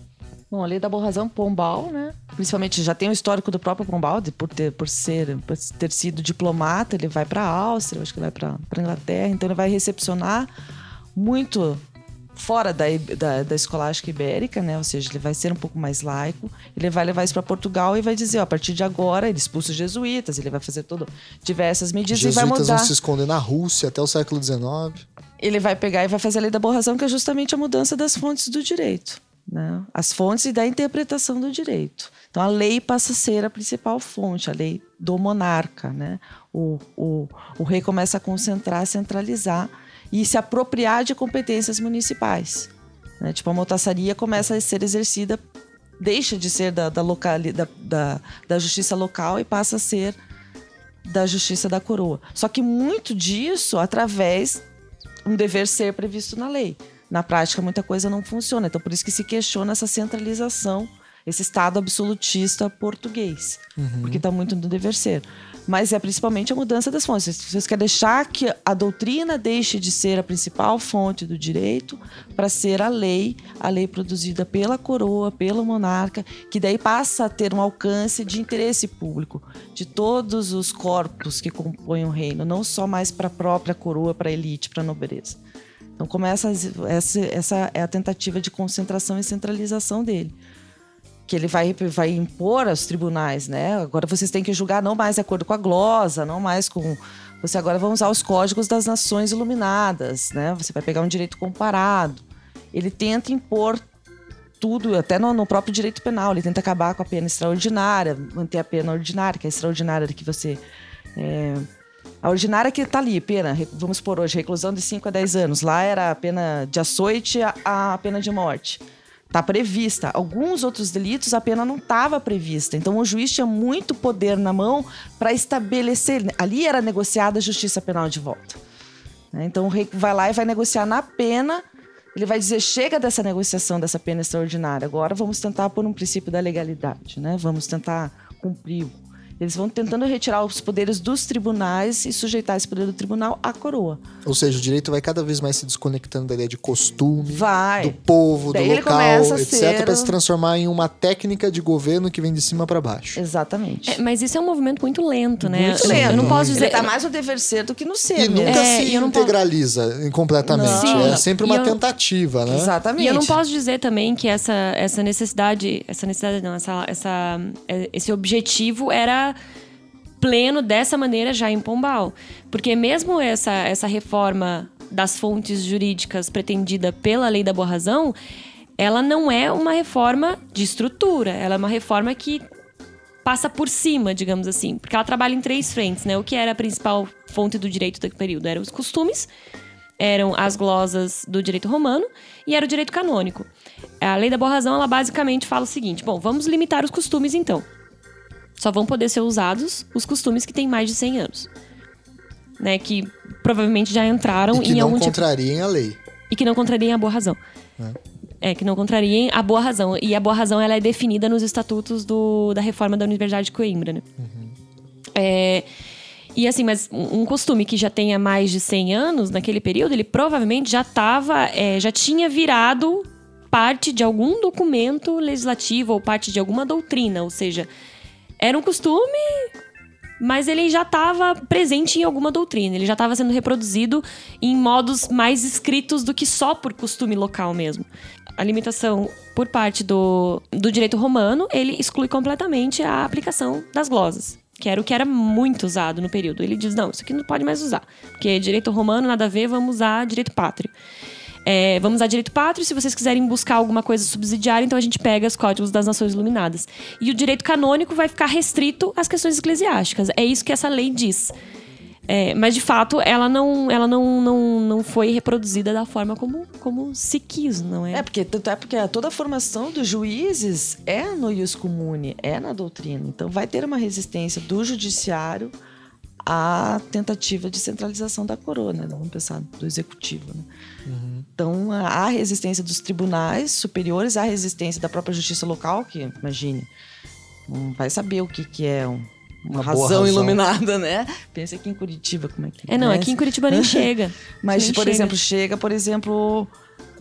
Bom, a lei da boa razão, Pombal, né? Principalmente já tem o histórico do próprio Pombal, de, por, ter, por, ser, por ter sido diplomata, ele vai para a Áustria, acho que vai para a Inglaterra, então ele vai recepcionar muito fora da, da, da, escolástica ibérica, né? Ou seja, ele vai ser um pouco mais laico. Ele vai levar isso para Portugal e vai dizer, ó, a partir de agora ele expulsa os jesuítas, ele vai fazer todo diversas medidas e vai mudar. Os jesuítas vão se esconder na Rússia até o século XIX. Ele vai pegar e vai fazer a lei da boa razão, que é justamente a mudança das fontes do direito, né? As fontes e da interpretação do direito. Então a lei passa a ser a principal fonte, a lei do monarca, né? O, o, o rei começa a concentrar, centralizar e se apropriar de competências municipais. Né? Tipo, a motaçaria começa a ser exercida, deixa de ser da, da, local, da, da, da justiça local e passa a ser da justiça da coroa. Só que muito disso através um dever ser previsto na lei. Na prática, muita coisa não funciona. Então, por isso que se questiona essa centralização, esse Estado absolutista português. Uhum. Porque está muito no dever ser mas é principalmente a mudança das fontes. Você quer deixar que a doutrina deixe de ser a principal fonte do direito para ser a lei, a lei produzida pela coroa, pelo monarca, que daí passa a ter um alcance de interesse público de todos os corpos que compõem o reino, não só mais para a própria coroa, para a elite, para a nobreza. Então começa essa, essa é a tentativa de concentração e centralização dele que ele vai, vai impor aos tribunais, né? Agora vocês têm que julgar não mais de acordo com a glosa, não mais com. Você agora vai usar os códigos das nações iluminadas, né? Você vai pegar um direito comparado. Ele tenta impor tudo, até no, no, próprio direito penal. Ele tenta acabar com a pena extraordinária, manter a pena ordinária, que é extraordinária que você. É, a ordinária que está ali, pena, vamos por hoje, reclusão de 5 a 10 anos. Lá era a pena de açoite a, a pena de morte. Está prevista. Alguns outros delitos a pena não estava prevista. Então o juiz tinha muito poder na mão para estabelecer. Ali era negociada a justiça penal de volta. Né? Então o rei vai lá e vai negociar na pena. Ele vai dizer: chega dessa negociação dessa pena extraordinária. Agora vamos tentar por um princípio da legalidade, né? Vamos tentar cumprir eles vão tentando retirar os poderes dos tribunais e sujeitar esse poder do tribunal à coroa. Ou seja, o direito vai cada vez mais se desconectando da ideia de costume, vai. do povo, Daí do local, etc, ser... para se transformar em uma técnica de governo que vem de cima para baixo. Exatamente. É, mas isso é um movimento muito lento, né? Muito lento. Eu não posso dizer. Ele tá mais no dever ser do que no ser. E mesmo. nunca é, se integraliza posso... completamente. Sim. É sempre uma eu... tentativa, né? Exatamente. E eu não posso dizer também que essa, essa necessidade, essa necessidade não, essa, essa, é, esse objetivo era pleno dessa maneira já em Pombal. Porque mesmo essa, essa reforma das fontes jurídicas pretendida pela lei da boa razão, ela não é uma reforma de estrutura, ela é uma reforma que passa por cima, digamos assim, porque ela trabalha em três frentes, né? O que era a principal fonte do direito daquele período eram os costumes, eram as glosas do direito romano e era o direito canônico. A lei da boa razão, ela basicamente fala o seguinte: bom, vamos limitar os costumes então. Só vão poder ser usados os costumes que têm mais de 100 anos. Né, que provavelmente já entraram e que em não algum tipo contrariem tipo... a lei. E que não contrariem a boa razão. É. é. que não contrariem a boa razão. E a boa razão ela é definida nos estatutos do, da reforma da Universidade de Coimbra, né? Uhum. É, e assim, mas um costume que já tenha mais de 100 anos, naquele período, ele provavelmente já estava, é, já tinha virado parte de algum documento legislativo ou parte de alguma doutrina, ou seja, era um costume, mas ele já estava presente em alguma doutrina. Ele já estava sendo reproduzido em modos mais escritos do que só por costume local mesmo. A limitação por parte do, do direito romano, ele exclui completamente a aplicação das glosas que era o que era muito usado no período. Ele diz: não, isso aqui não pode mais usar, porque direito romano nada a ver, vamos usar direito pátrio. É, vamos a direito pátrio, se vocês quiserem buscar alguma coisa subsidiária, então a gente pega os códigos das nações iluminadas. E o direito canônico vai ficar restrito às questões eclesiásticas. É isso que essa lei diz. É, mas de fato ela não ela não, não, não foi reproduzida da forma como, como se quis, não é? É porque é porque toda a formação dos juízes é no ius comune, é na doutrina. Então vai ter uma resistência do judiciário à tentativa de centralização da coroa, né? Vamos pensar do executivo, né? Uhum. Então, há resistência dos tribunais superiores, há resistência da própria justiça local, que, imagine, não vai saber o que, que é um, uma, uma razão, razão, iluminada, né? Pensa aqui em Curitiba, como é que é? não, aqui em Curitiba nem chega. Mas, nem por chega. exemplo, chega, por exemplo,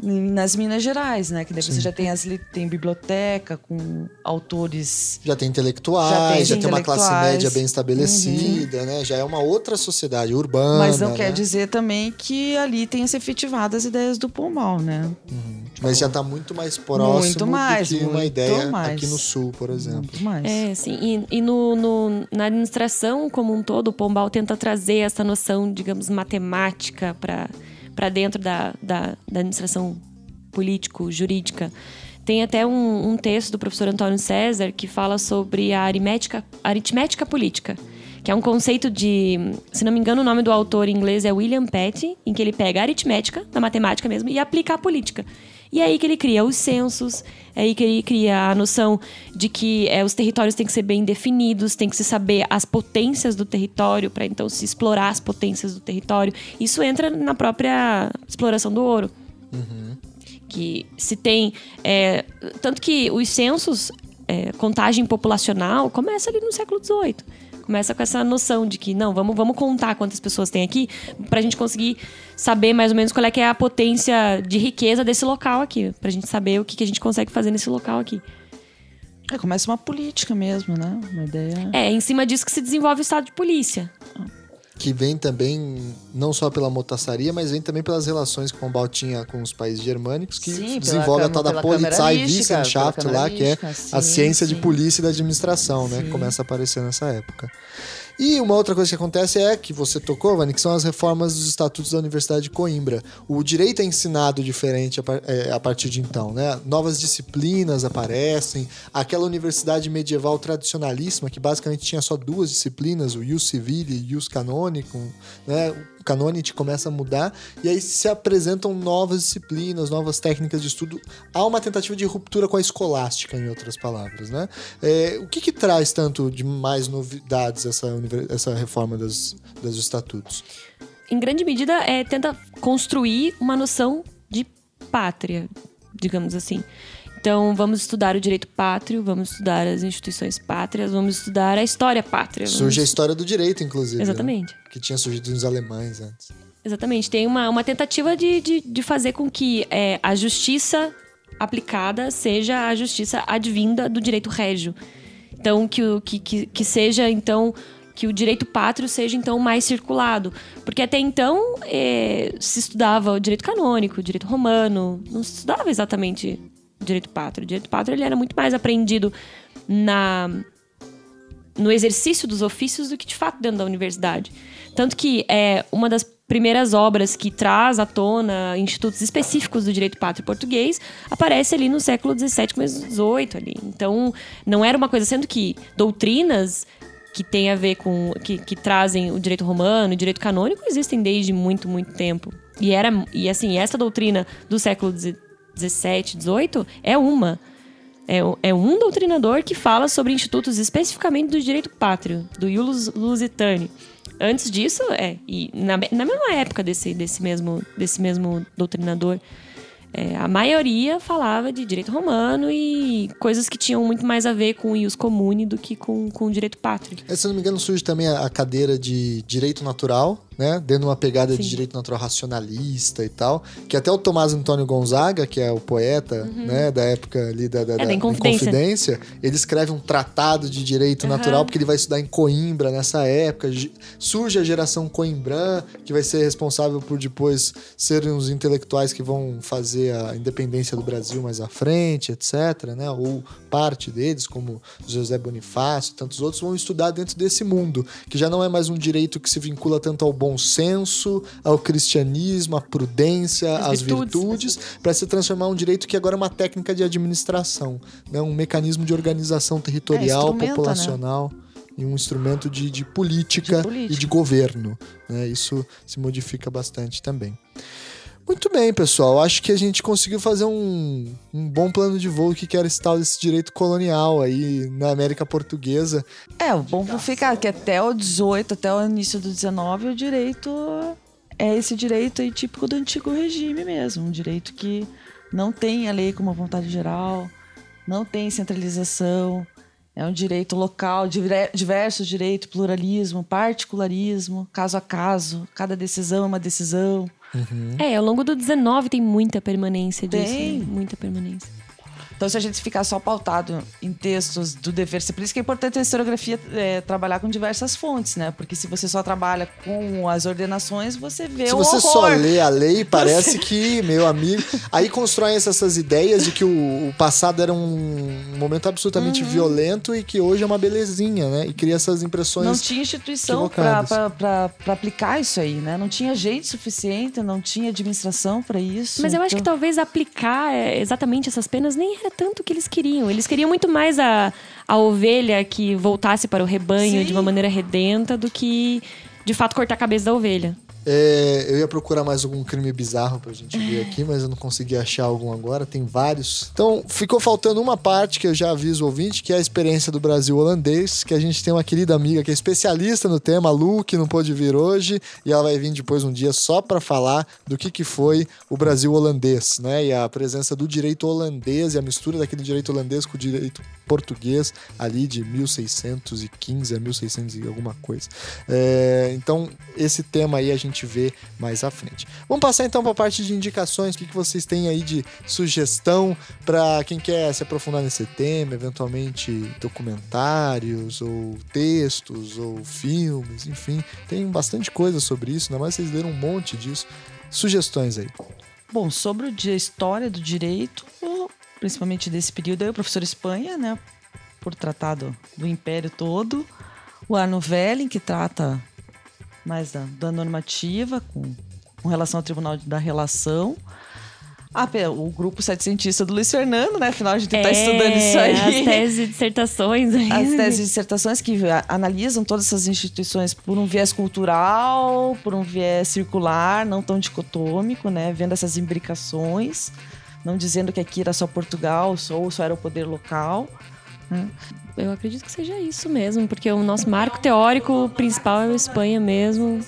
nas Minas Gerais, né? Que daí você já tem as tem biblioteca com autores. Já tem intelectuais, já Já tem, tem uma classe média bem estabelecida, né? Já é uma outra sociedade urbana. Mas não quer né? dizer também que ali tenha se efetivado as ideias do Pombal, né? Mas já está muito mais próximo Muito mais, do que uma ideia mais. aqui no sul, por exemplo. Muito mais. É, sim. E, e no, no- na administração como um todo, o Pombal tenta trazer essa noção, digamos, matemática para dentro da, da, da administração político-jurídica. Tem até um, um texto do professor Antônio César que fala sobre a aritmética, aritmética política, que é um conceito de, se não me engano, o nome do autor em inglês é William Petty, em que ele pega a aritmética, da matemática mesmo, e aplica a política. E é aí que ele cria os censos, é aí que ele cria a noção de que é, os territórios têm que ser bem definidos, tem que se saber as potências do território, para então se explorar as potências do território. Isso entra na própria exploração do ouro. Que se tem. é, tanto que os censos, é, contagem populacional, começa ali no século XVIII. Começa com essa noção de que, não, vamos, vamos contar quantas pessoas tem aqui, pra gente conseguir saber mais ou menos qual é que é a potência de riqueza desse local aqui. Pra gente saber o que, que a gente consegue fazer nesse local aqui. É, começa uma política mesmo, né? Uma ideia. É, em cima disso que se desenvolve o estado de polícia. Que vem também, não só pela motaçaria, mas vem também pelas relações que o Pombal tinha com os países germânicos, que Sim, desenvolve a tal da pela lá, que é a ciência de sim, polícia e da administração, né? Que começa a aparecer nessa época. E uma outra coisa que acontece é que você tocou, Vani, que são as reformas dos estatutos da Universidade de Coimbra. O direito é ensinado diferente a, é, a partir de então, né? Novas disciplinas aparecem. Aquela universidade medieval tradicionalíssima, que basicamente tinha só duas disciplinas, o Ius Civile e o Ius Canonicum, né? Canonite começa a mudar e aí se apresentam novas disciplinas, novas técnicas de estudo. Há uma tentativa de ruptura com a escolástica, em outras palavras, né? É, o que, que traz tanto de mais novidades essa, essa reforma das, dos estatutos? em grande medida, é, tenta construir uma noção de pátria, digamos assim. Então, vamos estudar o direito pátrio, vamos estudar as instituições pátrias, vamos estudar a história pátria. vamos- Surge a história do direito, inclusive. né? Exatamente. Que tinha surgido nos alemães antes. Exatamente. Tem uma, uma tentativa de, de, de fazer com que é, a justiça aplicada seja a justiça advinda do direito régio. Então, que, o- que, que, que seja, então, que o direito pátrio seja, então, mais circulado. Porque até então é, se estudava o direito canônico, o direito romano, não se estudava exatamente direito pátrio. O direito pátrio ele era muito mais aprendido na no exercício dos ofícios do que de fato dentro da universidade. Tanto que é uma das primeiras obras que traz à tona institutos específicos do direito pátrio português aparece ali no século XVII, do XVIII ali. Então, não era uma coisa, sendo que doutrinas que tem a ver com que, que trazem o direito romano, o direito canônico existem desde muito, muito tempo. E era e assim, essa doutrina do século XVII, XVIII é uma. É, é um doutrinador que fala sobre institutos especificamente do direito pátrio, do Iulus Lusitani. Antes disso, é, e na, na mesma época desse, desse, mesmo, desse mesmo doutrinador, é, a maioria falava de direito romano e coisas que tinham muito mais a ver com o ius comune do que com, com o direito pátrio. É, se não me engano, surge também a cadeira de direito natural, né? Dando uma pegada de Sim. direito natural racionalista e tal. Que até o Tomás Antônio Gonzaga, que é o poeta, né, da época ali da, da, Uhum. É, da Inconfidência. Inconfidência, ele escreve um tratado de direito Aham. natural, porque ele vai estudar em Coimbra nessa época. Ge- Surge a geração Coimbrã, que vai ser responsável por depois serem os intelectuais que vão fazer a independência do Brasil mais à frente, etc. Né? Ou parte deles, como José Bonifácio e tantos outros, vão estudar dentro desse mundo, que já não é mais um direito que se vincula tanto ao bom senso, ao cristianismo, à prudência, As às virtudes. virtudes, para se transformar um direito que agora é uma técnica de administração, né? um mecanismo de organização territorial, instrumento, né? populacional. E um instrumento de, de política De política. e de governo. né? Isso se modifica bastante também. Muito bem, pessoal. Acho que a gente conseguiu fazer um, um bom plano de voo que esse tal desse direito colonial aí na América Portuguesa. É, o bom ficar que até o 18, até o início do 19, o direito é esse direito aí típico do antigo regime mesmo. Um direito que não tem a lei como vontade geral, não tem centralização, é um direito local, diversos direitos, pluralismo, particularismo, caso a caso, cada decisão é uma decisão. É, ao longo do 19 tem muita permanência disso. Tem. né? Muita permanência. Então, se a gente ficar só pautado em textos do dever ser, por isso que é importante a historiografia é, trabalhar com diversas fontes, né? Porque se você só trabalha com as ordenações, você vê Se o você horror. só lê a lei, parece que, meu amigo. Aí constroem essas ideias de que o, o passado era um momento absolutamente Uhum. violento e que hoje é uma belezinha, né? E cria essas impressões. Não tinha instituição para aplicar isso aí, né? Não tinha gente suficiente, não tinha administração para isso. Mas eu acho que Então- talvez aplicar é, exatamente essas penas nem era tanto o que eles queriam. Eles queriam muito mais a, a ovelha que voltasse para o rebanho Sim. de uma maneira redenta do que, de fato, cortar a cabeça da ovelha. É, eu ia procurar mais algum crime bizarro pra gente ver aqui, mas eu não consegui achar algum agora, tem vários. Então, ficou faltando uma parte que eu já aviso o ouvinte, que é a experiência do Brasil holandês, que a gente tem uma querida amiga que é especialista no tema, a Lu, que não pôde vir hoje, e ela vai vir depois um dia só pra falar do que, que foi o Brasil holandês, né? E a presença do direito holandês e a mistura daquele direito holandês com o direito português ali de 1615 a 1600 e alguma coisa. É, então, esse tema aí a gente vê mais à frente. Vamos passar então para a parte de indicações. O que, que vocês têm aí de sugestão para quem quer se aprofundar nesse tema, eventualmente documentários ou textos ou filmes, enfim, tem bastante coisa sobre isso, ainda mais vocês leram um monte disso. Sugestões aí. Bom, sobre dia história do direito, principalmente desse período, aí o professor Espanha, né, por tratar do, do Império todo, o Arno Velling, que trata mais da, da normativa com, com relação ao Tribunal da Relação, Ah, o grupo setecentista do Luiz Fernando, né, afinal a gente está estudando isso aí. É, As teses e dissertações. As teses e dissertações que analisam todas essas instituições por um viés cultural, por um viés circular, não tão dicotômico, né? Vendo essas imbricações, não dizendo que aqui era só Portugal ou só era o poder local. né? Eu acredito que seja isso mesmo, porque o nosso marco teórico principal é a Espanha mesmo.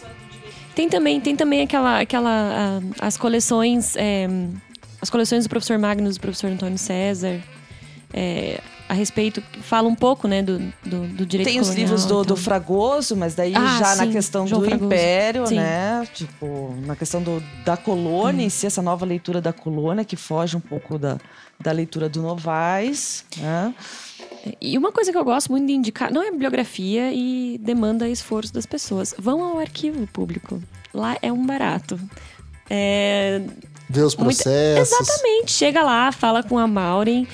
Tem também, tem também aquela, aquela a- as coleções, é, as coleções do professor Magnus, do professor Antônio César, é, a respeito, fala um pouco, né, do, do, do direito Tem os colonial, livros do, do então. Fragoso, mas daí Ah, já na sim, questão João do Fragoso. império, Sim. né? Tipo, na questão do, da colônia em Uhum. si, essa nova leitura da colônia, que foge um pouco da, da leitura do Novaes, né? E uma coisa que eu gosto muito de indicar, não é bibliografia e demanda esforço das pessoas. Vão ao arquivo público. Lá é um barato. É, Ver os processos. Exatamente. Chega lá, fala com a Maureen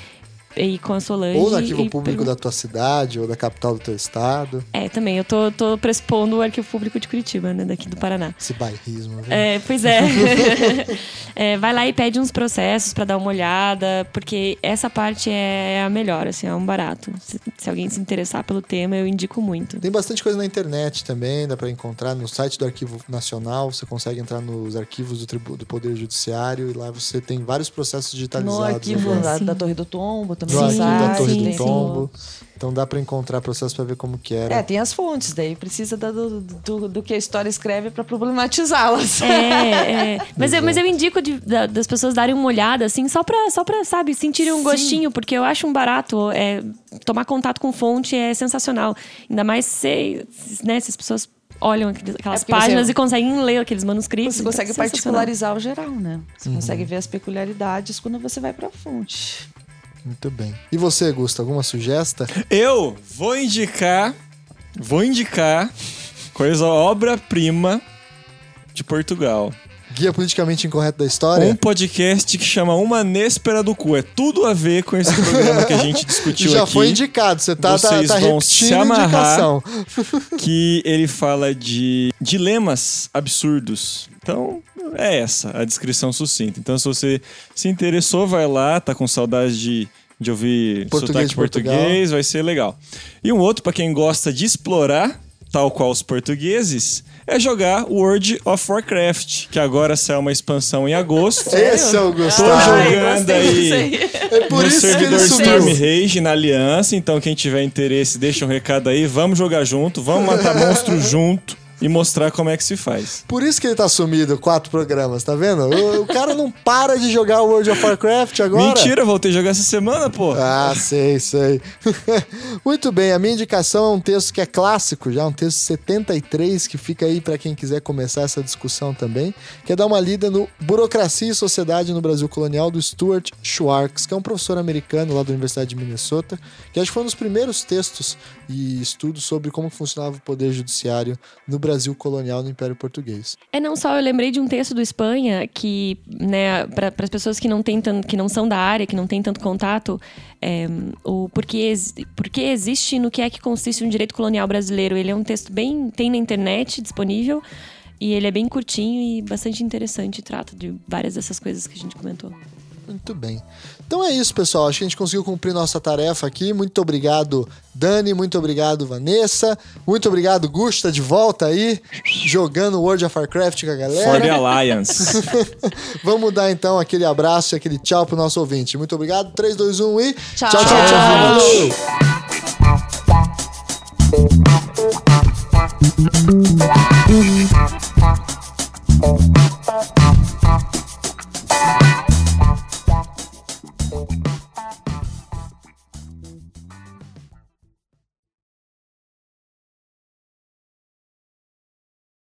e com a Solange. Ou no arquivo e público da tua cidade, ou da capital do teu estado. É, também. Eu tô, tô prespondo o arquivo público de Curitiba, né? Daqui do Paraná. Esse bairrismo, viu? É, pois é. É, vai lá e pede uns processos pra dar uma olhada, porque essa parte é a melhor, assim, é um barato. Se, se alguém se interessar pelo tema, eu indico muito. Tem bastante coisa na internet também, dá pra encontrar no site do Arquivo Nacional, você consegue entrar nos arquivos do, tribu- do Poder Judiciário e lá você tem vários processos digitalizados. No arquivo agora. da, da Torre do Tombo também. Do Sim, arquivo da Torre sim, do Tombo. Então dá pra encontrar processos pra ver como que era. É, tem as fontes, daí precisa do, do, do que a história escreve para problematizá-las. É, é. Mas, eu, mas eu indico de- da- das pessoas darem uma olhada, assim, só pra, só pra sabe, sentirem um Sim. gostinho, porque eu acho um barato. É, tomar contato com fonte é sensacional. Ainda mais se, né, se as pessoas olham aquelas É páginas você- e conseguem ler aqueles manuscritos. Você então consegue sensacional. particularizar o geral, né? Você consegue ver as peculiaridades quando você vai para a fonte. Muito bem. E você, Gusto, alguma sugesta? Eu vou indicar, vou indicar coisa obra-prima de Portugal. Guia politicamente incorreto da história? Um podcast que chama Uma Néspera do Cu. É tudo a ver com esse programa que a gente discutiu Já aqui. foi indicado, você tá, tá, Vocês tá vão repetindo se amarrar. indicação. que ele fala de dilemas absurdos. Então, é essa a descrição sucinta. Então, se você se interessou, vai lá, tá com saudade de, de ouvir Português sotaque português, vai ser legal. E um outro, para quem gosta de explorar, tal qual os portugueses, é jogar World of Warcraft, que agora saiu uma expansão em agosto. Esse é o Tô Gustavo. Ai, jogando gostei aí. aí. É por no isso que ele servidor. Storm Rage na Aliança. Então, quem tiver interesse, deixa um recado aí. Vamos jogar junto, vamos matar monstro junto. E mostrar como é que se faz. Por isso que ele tá sumido quatro programas, tá vendo? O, o cara não para de jogar World of Warcraft agora. Mentira, voltei a jogar essa semana, pô. Ah, sei, sei. Muito bem, a minha indicação é um texto que é clássico já, um texto 73, que fica aí para quem quiser começar essa discussão também, que é dar uma lida no Burocracia e Sociedade no Brasil Colonial, do Stuart Schwartz, que é um professor americano lá da Universidade de Minnesota, que acho que foi um dos primeiros textos e estudos sobre como funcionava o poder judiciário no Brasil colonial no Império Português. É não só, eu lembrei de um texto do Espanha que, né, para as pessoas que não têm tanto, que não são da área, que não têm tanto contato, é, o porquê, porquê existe no que é que consiste um direito colonial brasileiro. Ele é um texto bem tem na internet disponível e ele é bem curtinho e bastante interessante, trata de várias dessas coisas que a gente comentou. Muito bem. Então é isso, pessoal. Acho que a gente conseguiu cumprir nossa tarefa aqui. Muito obrigado, Dani. Muito obrigado, Vanessa. Muito obrigado, Gusta, de volta aí, jogando World of Warcraft com a galera. For the Alliance. Vamos dar então aquele abraço e aquele tchau pro nosso ouvinte. Muito obrigado. 3, 2, 1 e. Tchau, tchau, tchau. tchau, tchau. Bye.